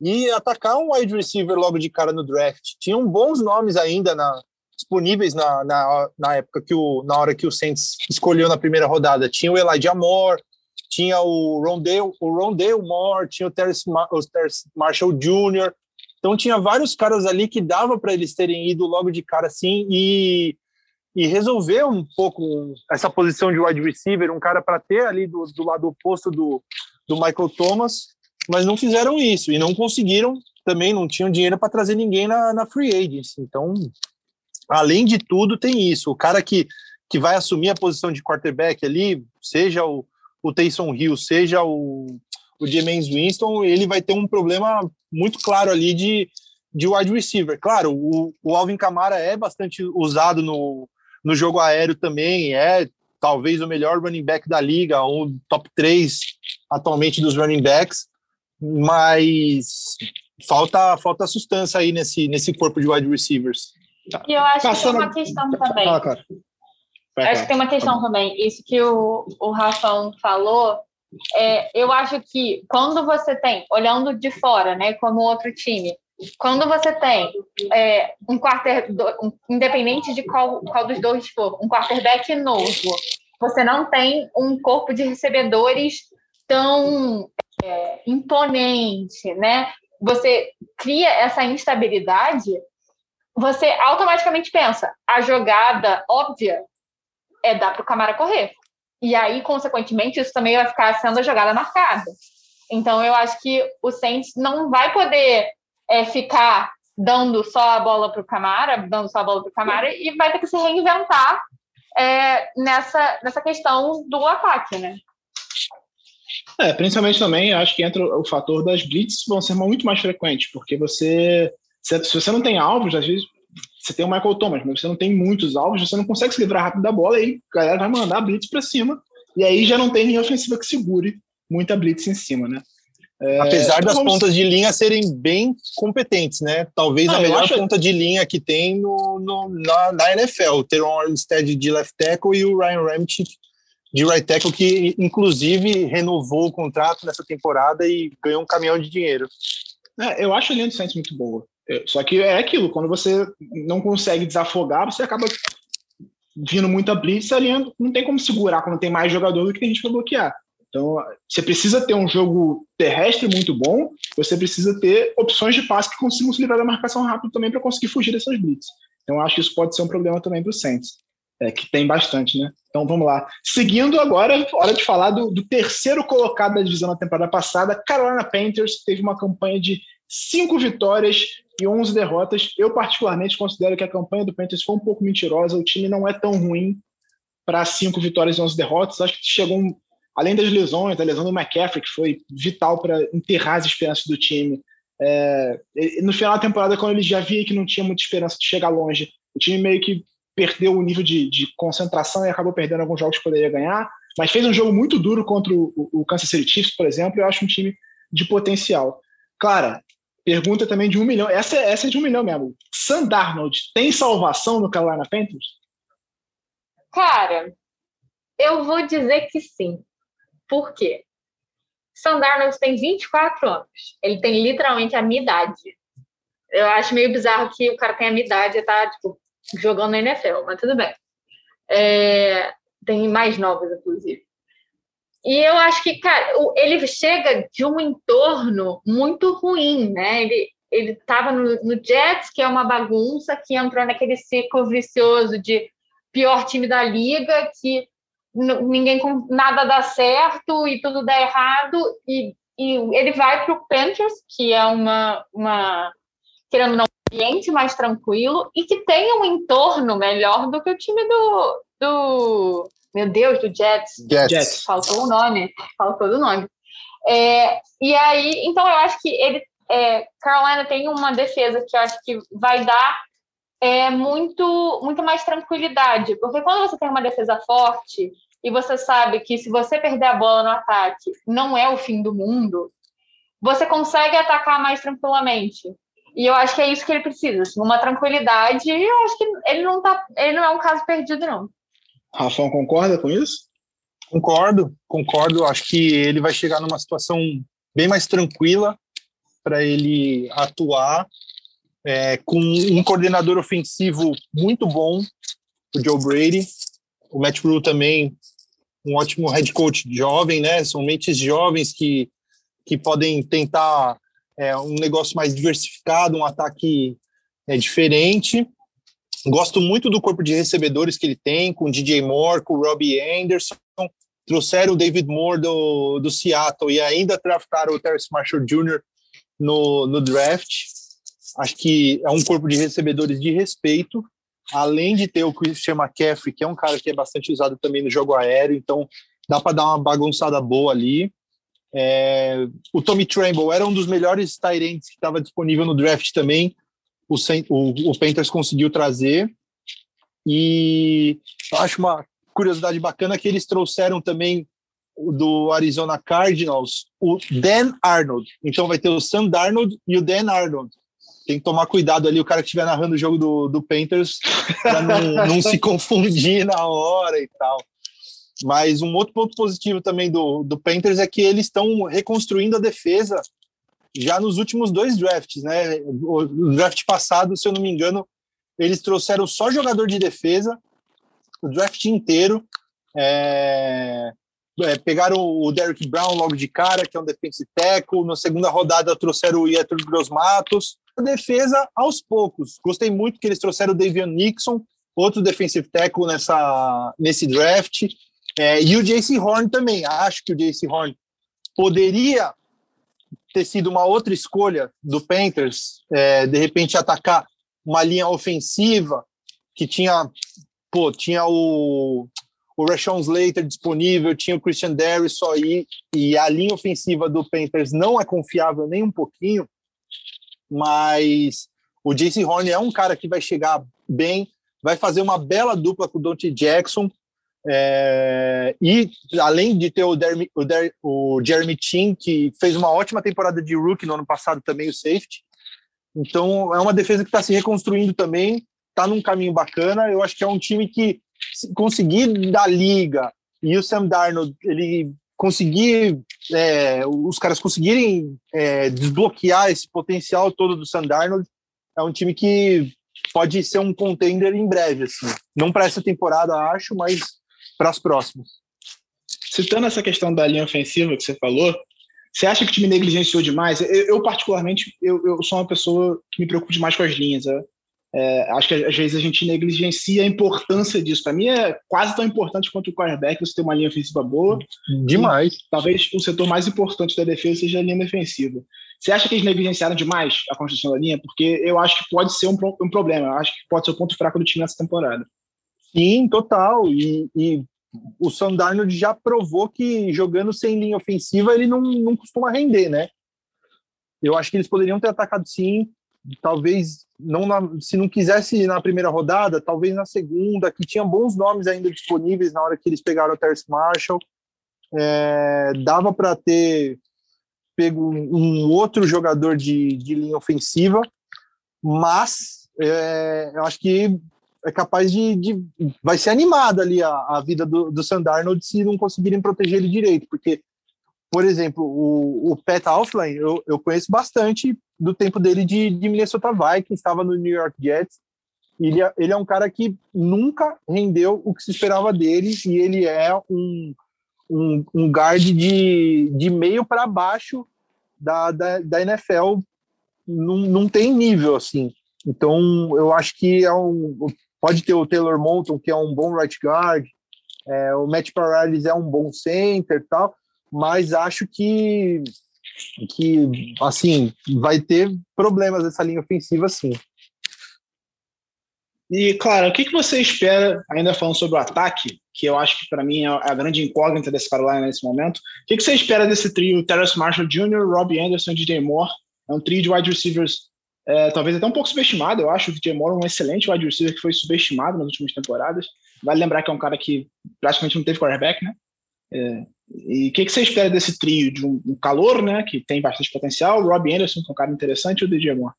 e atacar um wide receiver logo de cara no draft. Tinham bons nomes ainda na, disponíveis na, na, na época que o na hora que o Saints escolheu na primeira rodada. Tinha o Elijah Moore, tinha o Rondale, o Rondale Moore, tinha o Terrence, o Terrence Marshall Jr. Então tinha vários caras ali que dava para eles terem ido logo de cara assim e e resolver um pouco essa posição de wide receiver, um cara para ter ali do, do lado oposto do, do Michael Thomas mas não fizeram isso e não conseguiram também, não tinham dinheiro para trazer ninguém na, na free agency. Então, além de tudo, tem isso. O cara que, que vai assumir a posição de quarterback ali, seja o, o Taysom Hill, seja o, o James Winston, ele vai ter um problema muito claro ali de, de wide receiver. Claro, o, o Alvin Kamara é bastante usado no, no jogo aéreo também, é talvez o melhor running back da liga, um top 3 atualmente dos running backs, mas falta falta sustância aí nesse, nesse corpo de wide receivers. E eu acho Passando... que tem uma questão também. Ah, cara. Vai, acho que tem uma questão também. Isso que o, o Rafão falou, é, eu acho que quando você tem, olhando de fora, né, como outro time, quando você tem é, um quarter, um, independente de qual, qual dos dois for, um quarterback novo, você não tem um corpo de recebedores tão é, imponente, né? Você cria essa instabilidade, você automaticamente pensa, a jogada óbvia é dar para o Camara correr. E aí, consequentemente, isso também vai ficar sendo a jogada marcada. Então, eu acho que o Saints não vai poder é, ficar dando só a bola para o Camara, dando só a bola para o Camara, e vai ter que se reinventar é, nessa, nessa questão do ataque, né? É, principalmente também, acho que entra o fator das blitz vão ser muito mais frequentes, porque você, se, se você não tem alvos, às vezes você tem o Michael Thomas, mas você não tem muitos alvos, você não consegue se livrar rápido da bola, e aí a galera vai mandar a blitz para cima, e aí já não tem linha ofensiva que segure muita blitz em cima, né? É, Apesar das vamos... pontas de linha serem bem competentes, né? Talvez ah, a melhor acho... ponta de linha que tem no, no na, na, NFL. O Teron Armstead de left tackle e o Ryan Ramchick de right tackle, que inclusive renovou o contrato nessa temporada e ganhou um caminhão de dinheiro. É, eu acho a linha de Saints muito boa. Só que é aquilo, quando você não consegue desafogar, você acaba vindo muita blitz, a linha não tem como segurar quando tem mais jogador do que tem gente para bloquear. Então, você precisa ter um jogo terrestre muito bom, você precisa ter opções de passe que consigam se livrar da marcação rápido também para conseguir fugir dessas blitz. Então, acho que isso pode ser um problema também para o Saints, é, que tem bastante, né? Então, vamos lá. Seguindo agora, hora de falar do, do terceiro colocado da divisão na temporada passada, Carolina Panthers, teve uma campanha de cinco vitórias e 11 derrotas. Eu, particularmente, considero que a campanha do Panthers foi um pouco mentirosa. O time não é tão ruim para cinco vitórias e 11 derrotas. Acho que chegou um, além das lesões, a lesão do McCaffrey, que foi vital para enterrar as esperanças do time. É, no final da temporada, quando ele já via que não tinha muita esperança de chegar longe, o time meio que perdeu o nível de, de concentração e acabou perdendo alguns jogos que poderia ganhar, mas fez um jogo muito duro contra o, o Kansas City Chiefs, por exemplo, eu acho um time de potencial. Clara, pergunta também de um milhão, essa, essa é de um milhão mesmo. Sam Darnold tem salvação no Carolina Panthers? Cara, eu vou dizer que sim. Por quê? Sam Darnold tem 24 anos. Ele tem literalmente a minha idade. Eu acho meio bizarro que o cara tenha a minha idade e tá, tipo, jogando na NFL, mas tudo bem. É, tem mais novos, inclusive. E eu acho que, cara, ele chega de um entorno muito ruim, né? Ele, ele estava no, no Jets, que é uma bagunça, que entrou naquele ciclo vicioso de pior time da liga, que ninguém nada dá certo e tudo dá errado e, e ele vai para o Panthers que é uma, uma querendo não um ambiente mais tranquilo e que tem um entorno melhor do que o time do, do meu Deus do Jets. Jets. faltou o nome faltou o nome é, e aí então eu acho que ele é, Carolina tem uma defesa que eu acho que vai dar é muito muito mais tranquilidade porque quando você tem uma defesa forte e você sabe que se você perder a bola no ataque não é o fim do mundo, você consegue atacar mais tranquilamente. E eu acho que é isso que ele precisa, assim, uma tranquilidade. E eu acho que ele não tá, ele não é um caso perdido não. Rafão concorda com isso? Concordo, concordo. Acho que ele vai chegar numa situação bem mais tranquila para ele atuar é, com um coordenador ofensivo muito bom, o Joe Brady. O Matt Rule também um ótimo head coach jovem, né? São mentes jovens que, que podem tentar é, um negócio mais diversificado, um ataque é, diferente. Gosto muito do corpo de recebedores que ele tem, com o DJ Moore, com o Robbie Anderson. trouxeram o David Moore do, do Seattle e ainda draftaram o Terrence Marshall Jr. no, no draft. Acho que é um corpo de recebedores de respeito, além de ter o Christian McCaffrey, que é um cara que é bastante usado também no jogo aéreo, então dá para dar uma bagunçada boa ali. É, o Tommy Tremble era um dos melhores tight que estava disponível no draft também. O, o, o Panthers conseguiu trazer. E acho uma curiosidade bacana que eles trouxeram também do Arizona Cardinals o Dan Arnold. Então vai ter o Sam Darnold e o Dan Arnold. Tem que tomar cuidado ali, o cara que estiver narrando o jogo do, do Panthers, para não, não se [LAUGHS] confundir na hora e tal. Mas um outro ponto positivo também do, do Panthers é que eles estão reconstruindo a defesa já nos últimos dois drafts, né? O draft passado, se eu não me engano, eles trouxeram só jogador de defesa, o draft inteiro. É, é, pegaram o Derrick Brown logo de cara, que é um defensive tackle. Na segunda rodada trouxeram o Yetur Grosmatos. A defesa aos poucos. Gostei muito que eles trouxeram o Davion Nixon, outro defensive tackle nessa, nesse draft. É, e o JC Horn também. Acho que o JC Horn poderia ter sido uma outra escolha do Panthers, é, de repente atacar uma linha ofensiva que tinha, pô, tinha o, o Rashawn Slater disponível, tinha o Christian Darius só aí, e a linha ofensiva do Panthers não é confiável nem um pouquinho, mas o JC Horn é um cara que vai chegar bem, vai fazer uma bela dupla com o Dante Jackson, é, e além de ter o, Dermy, o, Der, o Jeremy Chin, que fez uma ótima temporada de rookie no ano passado também, o safety. Então é uma defesa que está se reconstruindo também, está num caminho bacana. Eu acho que é um time que conseguir da liga e o Sam Darnold ele conseguir é, os caras conseguirem é, desbloquear esse potencial todo do Sam Darnold é um time que pode ser um contender em breve assim não para essa temporada acho mas para as próximas. Citando essa questão da linha ofensiva que você falou, você acha que o time negligenciou demais? Eu, eu particularmente, eu, eu, sou uma pessoa que me preocupa demais com as linhas. É, é, acho que às vezes a gente negligencia a importância disso. Para mim é quase tão importante quanto o quarterback você ter uma linha ofensiva boa. Demais. E, talvez o setor mais importante da defesa seja a linha defensiva. Você acha que eles negligenciaram demais a construção da linha? Porque eu acho que pode ser um, um problema. Eu acho que pode ser o ponto fraco do time nessa temporada. Sim, total. E, e o Sam Darnold já provou que jogando sem linha ofensiva ele não, não costuma render, né? Eu acho que eles poderiam ter atacado sim, talvez não na, se não quisesse na primeira rodada, talvez na segunda, que tinha bons nomes ainda disponíveis na hora que eles pegaram o Terce Marshall. É, dava para ter pego um outro jogador de, de linha ofensiva, mas é, eu acho que é capaz de, de, vai ser animada ali a, a vida do, do Sandarnold se não conseguirem proteger ele direito, porque por exemplo, o, o Pat eu, eu conheço bastante do tempo dele de, de Minnesota Vikings, estava no New York Jets. Ele, é, ele é um cara que nunca rendeu o que se esperava dele e ele é um, um, um guard de, de meio para baixo da, da, da NFL. Não, não tem nível assim. Então, eu acho que é um, Pode ter o Taylor Moulton, que é um bom right guard, é, o Matt Paradis é um bom center tal, mas acho que, que assim, vai ter problemas essa linha ofensiva, sim. E, claro, o que, que você espera, ainda falando sobre o ataque, que eu acho que para mim é a grande incógnita desse Carolina nesse momento, o que, que você espera desse trio Terrace Marshall Jr., Robbie Anderson e DJ Moore? É um trio de wide receivers é, talvez até um pouco subestimado, eu acho. O DJ Moore é um excelente wide receiver que foi subestimado nas últimas temporadas. Vale lembrar que é um cara que praticamente não teve quarterback, né? É, e o que, que, você espera desse trio? De um, um, calor, né? Que tem bastante potencial, o Rob Anderson, que é um cara interessante, e o DJ Moore?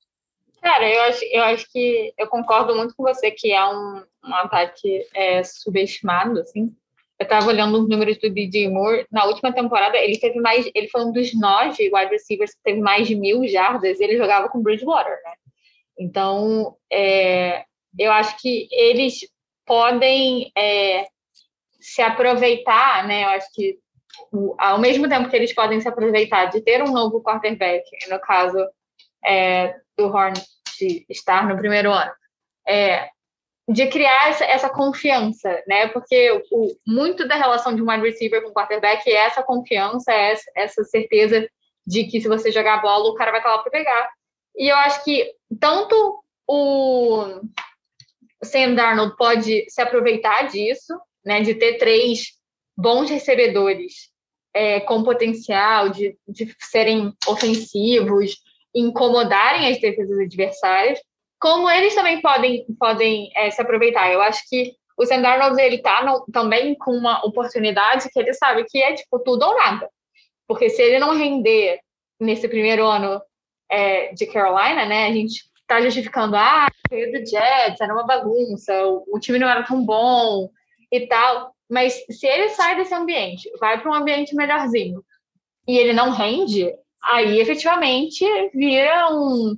Cara, eu acho, eu acho que eu concordo muito com você que é um, um ataque é, subestimado, assim. Eu estava olhando os números do DJ Moore. Na última temporada, ele teve mais. Ele foi um dos nove wide receivers que teve mais de mil jardas. Ele jogava com Bridgewater, né? Então, é, eu acho que eles podem é, se aproveitar, né? Eu acho que ao mesmo tempo que eles podem se aproveitar de ter um novo quarterback, no caso é, do Horn de estar no primeiro ano, é, de criar essa, essa, confiança, né? Porque o, muito da relação de um wide receiver com quarterback é essa confiança, é essa, essa certeza de que se você jogar a bola, o cara vai estar lá para pegar. E eu acho que tanto o Sam Darnold pode se aproveitar disso, né? De ter três bons recebedores é, com potencial de, de serem ofensivos, incomodarem as defesas adversárias, como eles também podem, podem é, se aproveitar. Eu acho que o Sam Darnold, ele tá no, também com uma oportunidade que ele sabe que é, tipo, tudo ou nada. Porque se ele não render nesse primeiro ano é, de Carolina, né, a gente tá justificando, ah, veio do Jets, era uma bagunça, o, o time não era tão bom e tal. Mas se ele sai desse ambiente, vai para um ambiente melhorzinho, e ele não rende, aí efetivamente vira um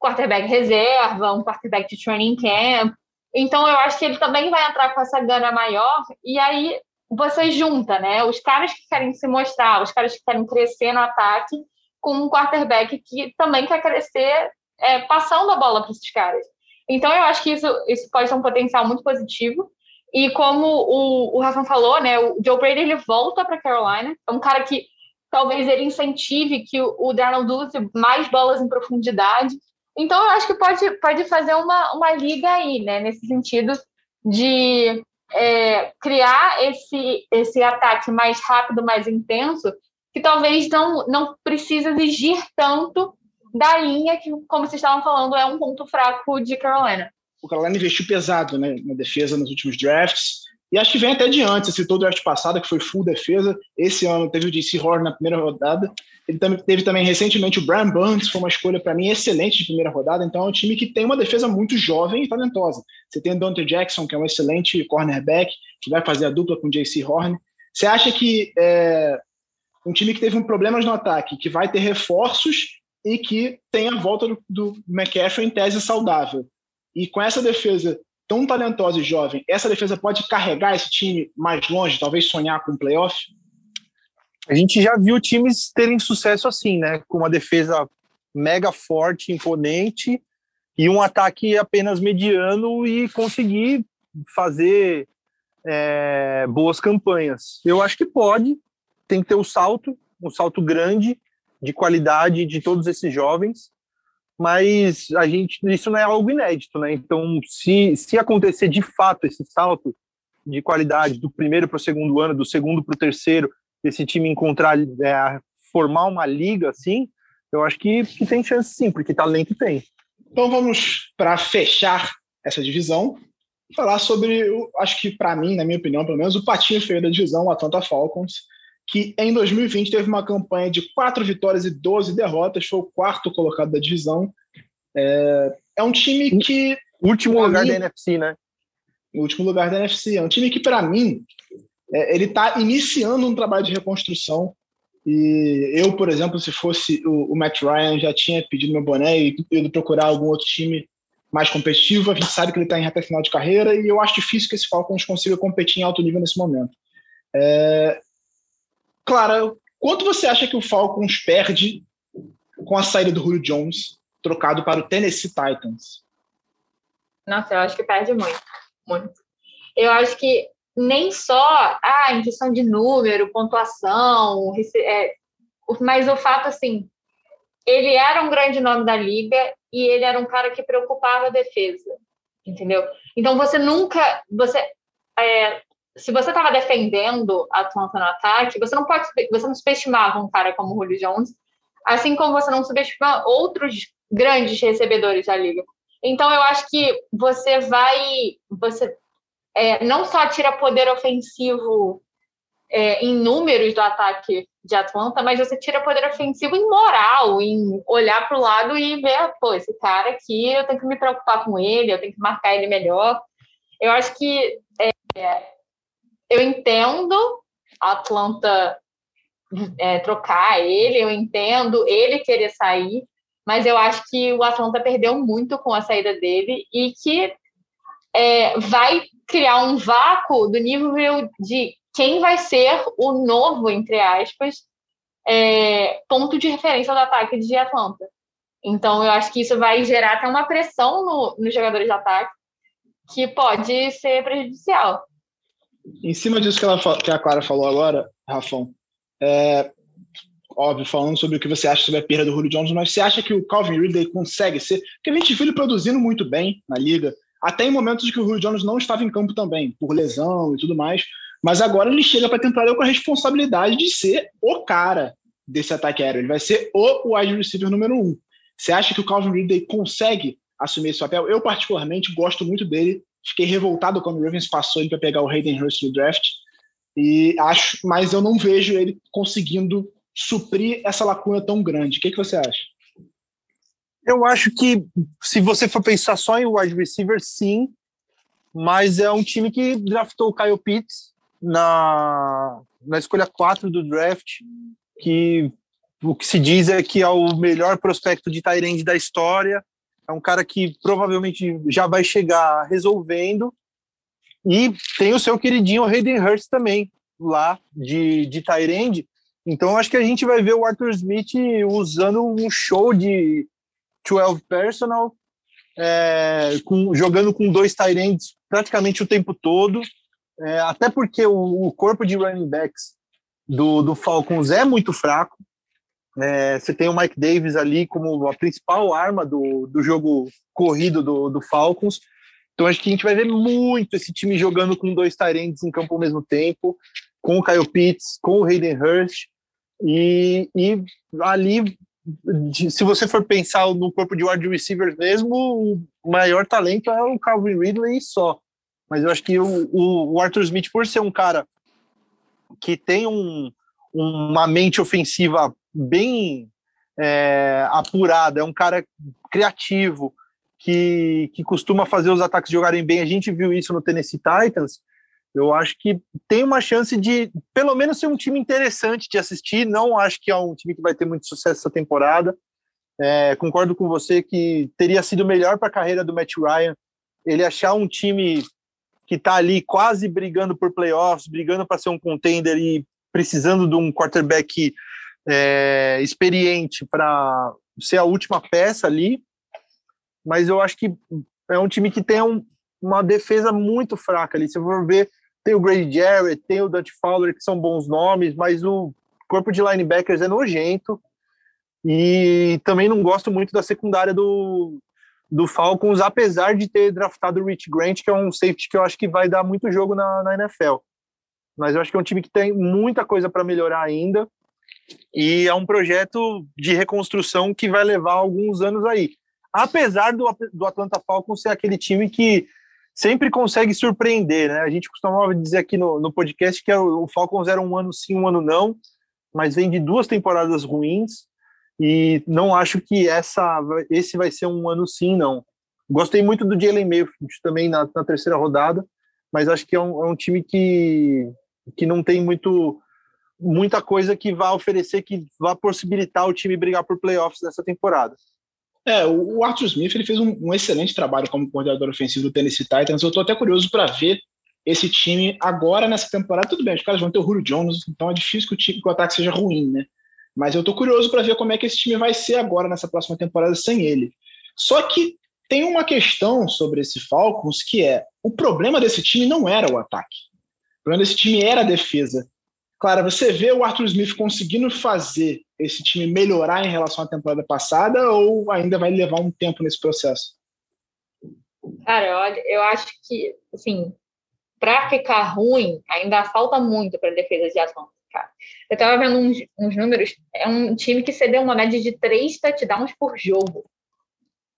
quarterback reserva, um quarterback de training camp. Então eu acho que ele também vai entrar com essa gana maior e aí você junta, né? Os caras que querem se mostrar, os caras que querem crescer no ataque, com um quarterback que também quer crescer é, passando a bola para esses caras. Então eu acho que isso, isso pode ter um potencial muito positivo. E como o, o Rafa falou, né? O Joe Brady ele volta para Carolina, é um cara que talvez ele incentive que o, o Darnold use mais bolas em profundidade. Então, eu acho que pode, pode fazer uma, uma liga aí, né? Nesse sentido de é, criar esse, esse ataque mais rápido, mais intenso, que talvez não, não precise exigir tanto da linha, que, como vocês estavam falando, é um ponto fraco de Carolina. O Carolina investiu pesado né, na defesa nos últimos drafts. E acho que vem até de antes. Você citou o draft passado, que foi full defesa. Esse ano teve o DC Horn na primeira rodada. Ele também, teve também recentemente o Brian Burns, foi uma escolha para mim excelente de primeira rodada. Então é um time que tem uma defesa muito jovem e talentosa. Você tem o Dante Jackson, que é um excelente cornerback, que vai fazer a dupla com o JC Horn. Você acha que é, um time que teve um problemas no ataque, que vai ter reforços e que tem a volta do, do McCaffrey em tese saudável. E com essa defesa tão talentosa e jovem, essa defesa pode carregar esse time mais longe, talvez sonhar com um playoff? A gente já viu times terem sucesso assim, né? Com uma defesa mega forte, imponente e um ataque apenas mediano e conseguir fazer é, boas campanhas. Eu acho que pode, tem que ter o um salto, um salto grande de qualidade de todos esses jovens mas a gente isso não é algo inédito, né? Então, se, se acontecer de fato esse salto de qualidade do primeiro para o segundo ano, do segundo para o terceiro, esse time encontrar é, formar uma liga assim, eu acho que, que tem chance sim, porque talento tem. Então vamos para fechar essa divisão falar sobre, acho que para mim, na minha opinião, pelo menos o patinho feio da divisão, o Atlanta Falcons, que em 2020 teve uma campanha de quatro vitórias e 12 derrotas, foi o quarto colocado da divisão. É, é um time que. Último lugar mim, da NFC, né? Último lugar da NFC. É um time que, para mim, é, ele está iniciando um trabalho de reconstrução. E eu, por exemplo, se fosse o, o Matt Ryan, já tinha pedido meu boné e ido procurar algum outro time mais competitivo. A gente sabe que ele está em reta final de carreira e eu acho difícil que esse Falcons consiga competir em alto nível nesse momento. É, Clara, quanto você acha que o Falcons perde com a saída do Julio Jones, trocado para o Tennessee Titans? Nossa, eu acho que perde muito, muito. Eu acho que nem só ah, em questão de número, pontuação, é, mas o fato assim, ele era um grande nome da liga e ele era um cara que preocupava a defesa, entendeu? Então você nunca, você é, se você estava defendendo a Atlanta no ataque, você não pode, você não subestimava um cara como o Julio Jones, assim como você não subestima outros grandes recebedores da liga. Então eu acho que você vai, você é, não só tira poder ofensivo é, em números do ataque de Atlanta, mas você tira poder ofensivo em moral, em olhar para o lado e ver, pô, esse cara aqui, eu tenho que me preocupar com ele, eu tenho que marcar ele melhor. Eu acho que é, eu entendo a Atlanta é, trocar ele, eu entendo ele querer sair, mas eu acho que o Atlanta perdeu muito com a saída dele e que é, vai criar um vácuo do nível de quem vai ser o novo, entre aspas, é, ponto de referência do ataque de Atlanta. Então, eu acho que isso vai gerar até uma pressão no, nos jogadores de ataque, que pode ser prejudicial. Em cima disso que, ela, que a Clara falou agora, Rafão, é, óbvio, falando sobre o que você acha sobre a perda do Julio Jones, mas você acha que o Calvin Ridley consegue ser? Porque a gente viu ele produzindo muito bem na liga, até em momentos em que o Julio Jones não estava em campo também, por lesão e tudo mais. Mas agora ele chega para a temporada com a responsabilidade de ser o cara desse ataque aéreo. Ele vai ser o wide receiver número um. Você acha que o Calvin Ridley consegue assumir esse papel? Eu, particularmente, gosto muito dele. Fiquei revoltado quando o Ravens passou ele para pegar o Hayden Hurst no draft. E acho, mas eu não vejo ele conseguindo suprir essa lacuna tão grande. O que, que você acha? Eu acho que se você for pensar só em wide receiver, sim, mas é um time que draftou o Kyle Pitts na, na escolha 4 do draft, que o que se diz é que é o melhor prospecto de Tyrande da história, é um cara que provavelmente já vai chegar resolvendo, e tem o seu queridinho Hayden Hurst também, lá de, de Tyrande, então acho que a gente vai ver o Arthur Smith usando um show de 12 personal, é, com, jogando com dois Tyrands praticamente o tempo todo, é, até porque o, o, corpo de running backs do, do Falcons é muito fraco. É, você tem o Mike Davis ali como a principal arma do, do jogo corrido do, do Falcons. Então acho que a gente vai ver muito esse time jogando com dois Tyrants em campo ao mesmo tempo, com o Kyle Pitts, com o Hayden Hurst. E, e ali, se você for pensar no corpo de wide receivers mesmo, o maior talento é o Calvin Ridley só. Mas eu acho que o, o, Arthur Smith, por ser um cara que tem um, uma mente ofensiva bem é, apurada, é um cara criativo, que, que costuma fazer os ataques jogarem bem. A gente viu isso no Tennessee Titans. Eu acho que tem uma chance de, pelo menos, ser um time interessante de assistir. Não acho que é um time que vai ter muito sucesso essa temporada. É, concordo com você que teria sido melhor para a carreira do Matt Ryan ele achar um time que está ali quase brigando por playoffs, brigando para ser um contender e precisando de um quarterback é, experiente para ser a última peça ali. Mas eu acho que é um time que tem um, uma defesa muito fraca ali. Se for ver, tem o Grady Jarrett, tem o Dante Fowler, que são bons nomes, mas o corpo de linebackers é nojento. E também não gosto muito da secundária do, do Falcons, apesar de ter draftado o Rich Grant, que é um safety que eu acho que vai dar muito jogo na, na NFL. Mas eu acho que é um time que tem muita coisa para melhorar ainda e é um projeto de reconstrução que vai levar alguns anos aí. Apesar do, do Atlanta Falcons ser aquele time que sempre consegue surpreender, né? A gente costumava dizer aqui no, no podcast que o Falcons era um ano sim, um ano não, mas vem de duas temporadas ruins e não acho que essa, esse vai ser um ano sim, não. Gostei muito do Jalen Mayfield também na, na, terceira rodada, mas acho que é um, é um, time que, que não tem muito muita coisa que vá oferecer, que vá possibilitar o time brigar por playoffs nessa temporada. É, o Arthur Smith ele fez um, um excelente trabalho como coordenador ofensivo do Tennessee Titans. Eu estou até curioso para ver esse time agora nessa temporada. Tudo bem, os caras vão ter o Julio Jones, então é difícil que o, time, que o ataque seja ruim, né? Mas eu tô curioso para ver como é que esse time vai ser agora nessa próxima temporada sem ele. Só que tem uma questão sobre esse Falcons que é o problema desse time não era o ataque. O problema desse time era a defesa. Claro, você vê o Arthur Smith conseguindo fazer esse time melhorar em relação à temporada passada ou ainda vai levar um tempo nesse processo? Cara, olha, eu acho que, assim, para ficar ruim, ainda falta muito para a defesa de cara. Eu estava vendo uns, uns, números, é um time que cedeu uma média de três touchdowns por jogo.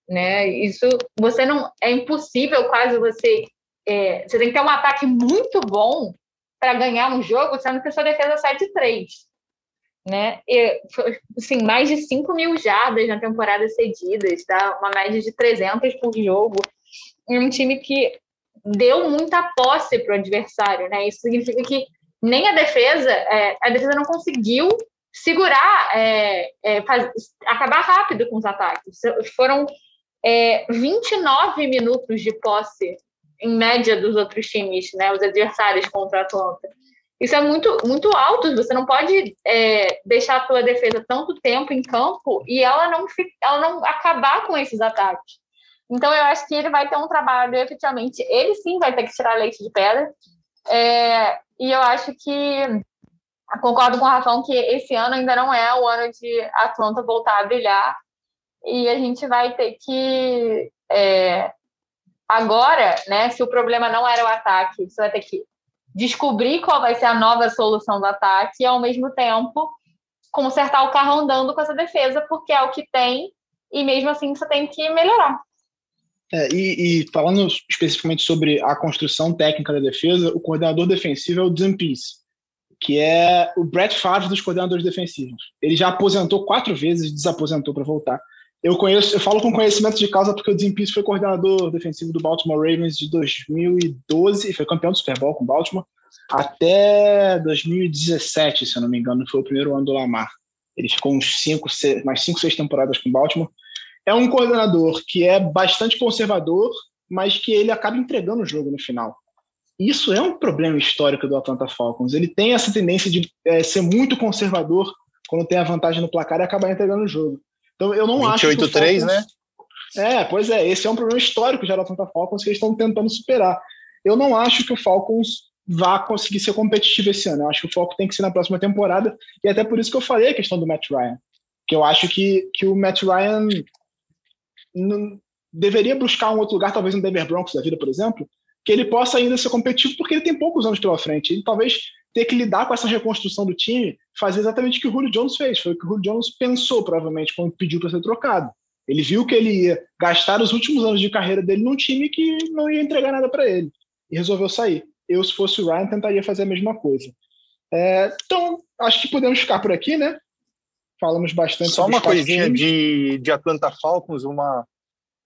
Né? Isso você não é impossível quase você é, você tem que ter um ataque muito bom para ganhar um jogo, sendo que a sua defesa sai de três. Né? E, assim, mais de 5 mil jardas na temporada cedidas, tá? uma média de 300 por jogo. Um time que deu muita posse para o adversário. Né? Isso significa que nem a defesa, é, a defesa não conseguiu segurar, é, é, faz, acabar rápido com os ataques. Foram 29 é, minutos de posse, em média, dos outros times, né, os adversários contra a Atlanta. Isso é muito, muito alto. Você não pode é, deixar a tua defesa tanto tempo em campo e ela não, ela não acabar com esses ataques. Então, eu acho que ele vai ter um trabalho, efetivamente, ele sim vai ter que tirar leite de pedra. É, e eu acho que concordo com o Rafão que esse ano ainda não é o ano de Atlanta voltar a brilhar. E a gente vai ter que. É, agora, né, se o problema não era o ataque, você vai ter que descobrir qual vai ser a nova solução do ataque e, ao mesmo tempo, consertar o carro andando com essa defesa, porque é o que tem, e mesmo assim você tem que melhorar. É, e, e, falando especificamente sobre a construção técnica da defesa, o coordenador defensivo é o Zampies, que é o Brett Favre dos coordenadores defensivos. Ele já aposentou quatro vezes e desaposentou para voltar. Eu conheço, eu falo com conhecimento de causa porque o Zampies foi coordenador defensivo do Baltimore Ravens de 2012 e foi campeão do Super Bowl com o Baltimore até 2017, se eu não me engano, foi o primeiro ano do Lamar. Ele ficou uns cinco, seis, mais cinco, seis temporadas com o Baltimore é um coordenador que é bastante conservador, mas que ele acaba entregando o jogo no final. Isso é um problema histórico do Atlanta Falcons. Ele tem essa tendência de é, ser muito conservador quando tem a vantagem no placar e acabar entregando o jogo. Então eu não 28 acho 28 3, né? É, pois é, esse é um problema histórico já do Atlanta Falcons que eles estão tentando superar. Eu não acho que o Falcons vá conseguir ser competitivo esse ano. Eu acho que o foco tem que ser na próxima temporada, e até por isso que eu falei a questão do Matt Ryan. Que eu acho que, que o Matt Ryan não, deveria buscar um outro lugar, talvez um Denver Broncos da vida, por exemplo, que ele possa ainda ser competitivo, porque ele tem poucos anos pela frente. Ele talvez ter que lidar com essa reconstrução do time, fazer exatamente o que o Julio Jones fez. Foi o que o Julio Jones pensou, provavelmente, quando pediu para ser trocado. Ele viu que ele ia gastar os últimos anos de carreira dele num time que não ia entregar nada para ele. E resolveu sair. Eu, se fosse o Ryan, tentaria fazer a mesma coisa. É, então, acho que podemos ficar por aqui, né? falamos bastante Só uma coisinha de, de Atlanta Falcons, uma,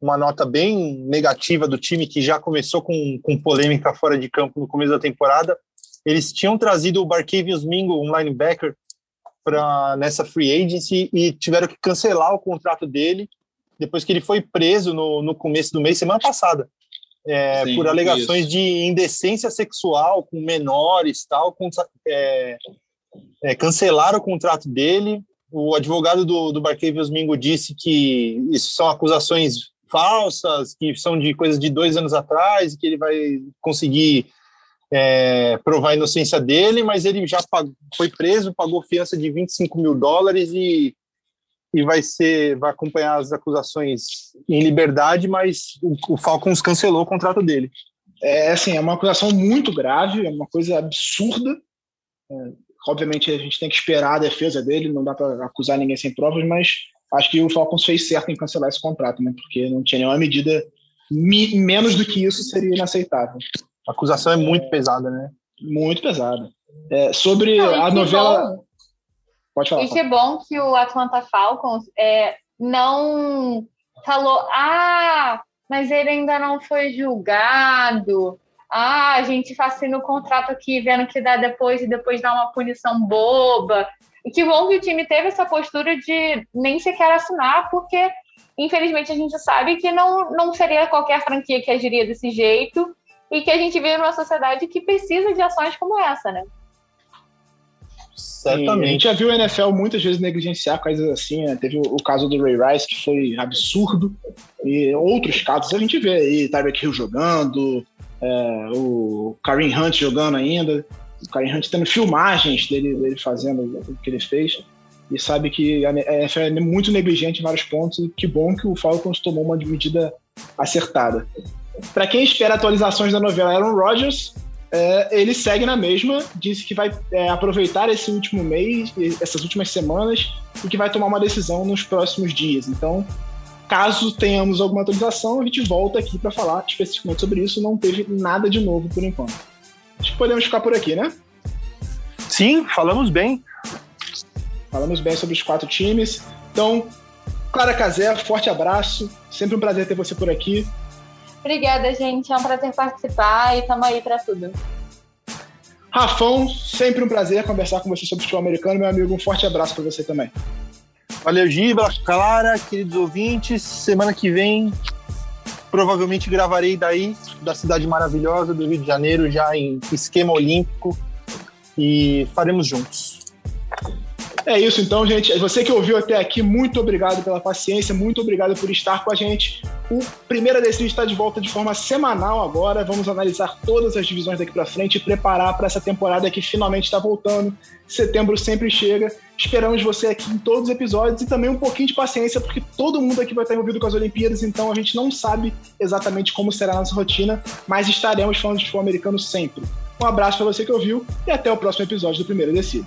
uma nota bem negativa do time que já começou com, com polêmica fora de campo no começo da temporada. Eles tinham trazido o Barkevius Mingo, um linebacker, para nessa free agency e tiveram que cancelar o contrato dele depois que ele foi preso no, no começo do mês, semana passada, é, Sim, por alegações isso. de indecência sexual com menores tal. Com, é, é, cancelaram o contrato dele o advogado do, do Barquevius Mingo disse que isso são acusações falsas, que são de coisas de dois anos atrás, que ele vai conseguir é, provar a inocência dele, mas ele já pagou, foi preso, pagou fiança de 25 mil dólares e, e vai ser vai acompanhar as acusações em liberdade, mas o, o Falcons cancelou o contrato dele. É assim, é uma acusação muito grave, é uma coisa absurda. É, Obviamente a gente tem que esperar a defesa dele, não dá para acusar ninguém sem provas, mas acho que o Falcons fez certo em cancelar esse contrato, né? Porque não tinha nenhuma medida menos do que isso seria inaceitável. A acusação é muito é, pesada, né? Muito pesada. É, sobre não, a novela. Bom. Pode falar. E que bom que o Atlanta Falcons é, não falou, ah, mas ele ainda não foi julgado ah, a gente fascina o contrato aqui, vendo que dá depois e depois dá uma punição boba. E que bom que o time teve essa postura de nem sequer assinar, porque infelizmente a gente sabe que não, não seria qualquer franquia que agiria desse jeito e que a gente vive numa sociedade que precisa de ações como essa, né? Certamente. a gente já viu o NFL muitas vezes negligenciar coisas assim, né? Teve o, caso do Ray Rice, que foi absurdo, e outros casos a gente vê aí, Tyreek Hill jogando, é, o Karim Hunt jogando ainda, o Karim Hunt tendo filmagens dele, dele fazendo o que ele fez, e sabe que a NFL é muito negligente em vários pontos, e que bom que o Falcons tomou uma medida acertada. Para quem espera atualizações da novela Aaron Rodgers, é, ele segue na mesma, disse que vai é, aproveitar esse último mês, essas últimas semanas, e que vai tomar uma decisão nos próximos dias. Então, Caso tenhamos alguma atualização, a gente volta aqui para falar especificamente sobre isso. Não teve nada de novo por enquanto. Acho que podemos ficar por aqui, né? Sim, falamos bem. Falamos bem sobre os quatro times. Então, Clara Casé, forte abraço. Sempre um prazer ter você por aqui. Obrigada, gente. É um prazer participar e estamos aí para tudo. Rafão, sempre um prazer conversar com você sobre o futebol americano, meu amigo. Um forte abraço para você também. Valeu, Giba, Clara, queridos ouvintes. Semana que vem, provavelmente gravarei daí, da cidade maravilhosa do Rio de Janeiro, já em esquema olímpico. E faremos juntos. É isso então, gente. Você que ouviu até aqui, muito obrigado pela paciência, muito obrigado por estar com a gente. O Primeira Decide está de volta de forma semanal agora. Vamos analisar todas as divisões daqui para frente e preparar para essa temporada que finalmente está voltando. Setembro sempre chega. Esperamos você aqui em todos os episódios e também um pouquinho de paciência, porque todo mundo aqui vai estar envolvido com as Olimpíadas, então a gente não sabe exatamente como será a nossa rotina, mas estaremos falando de futebol americano sempre. Um abraço para você que ouviu e até o próximo episódio do Primeira Decide.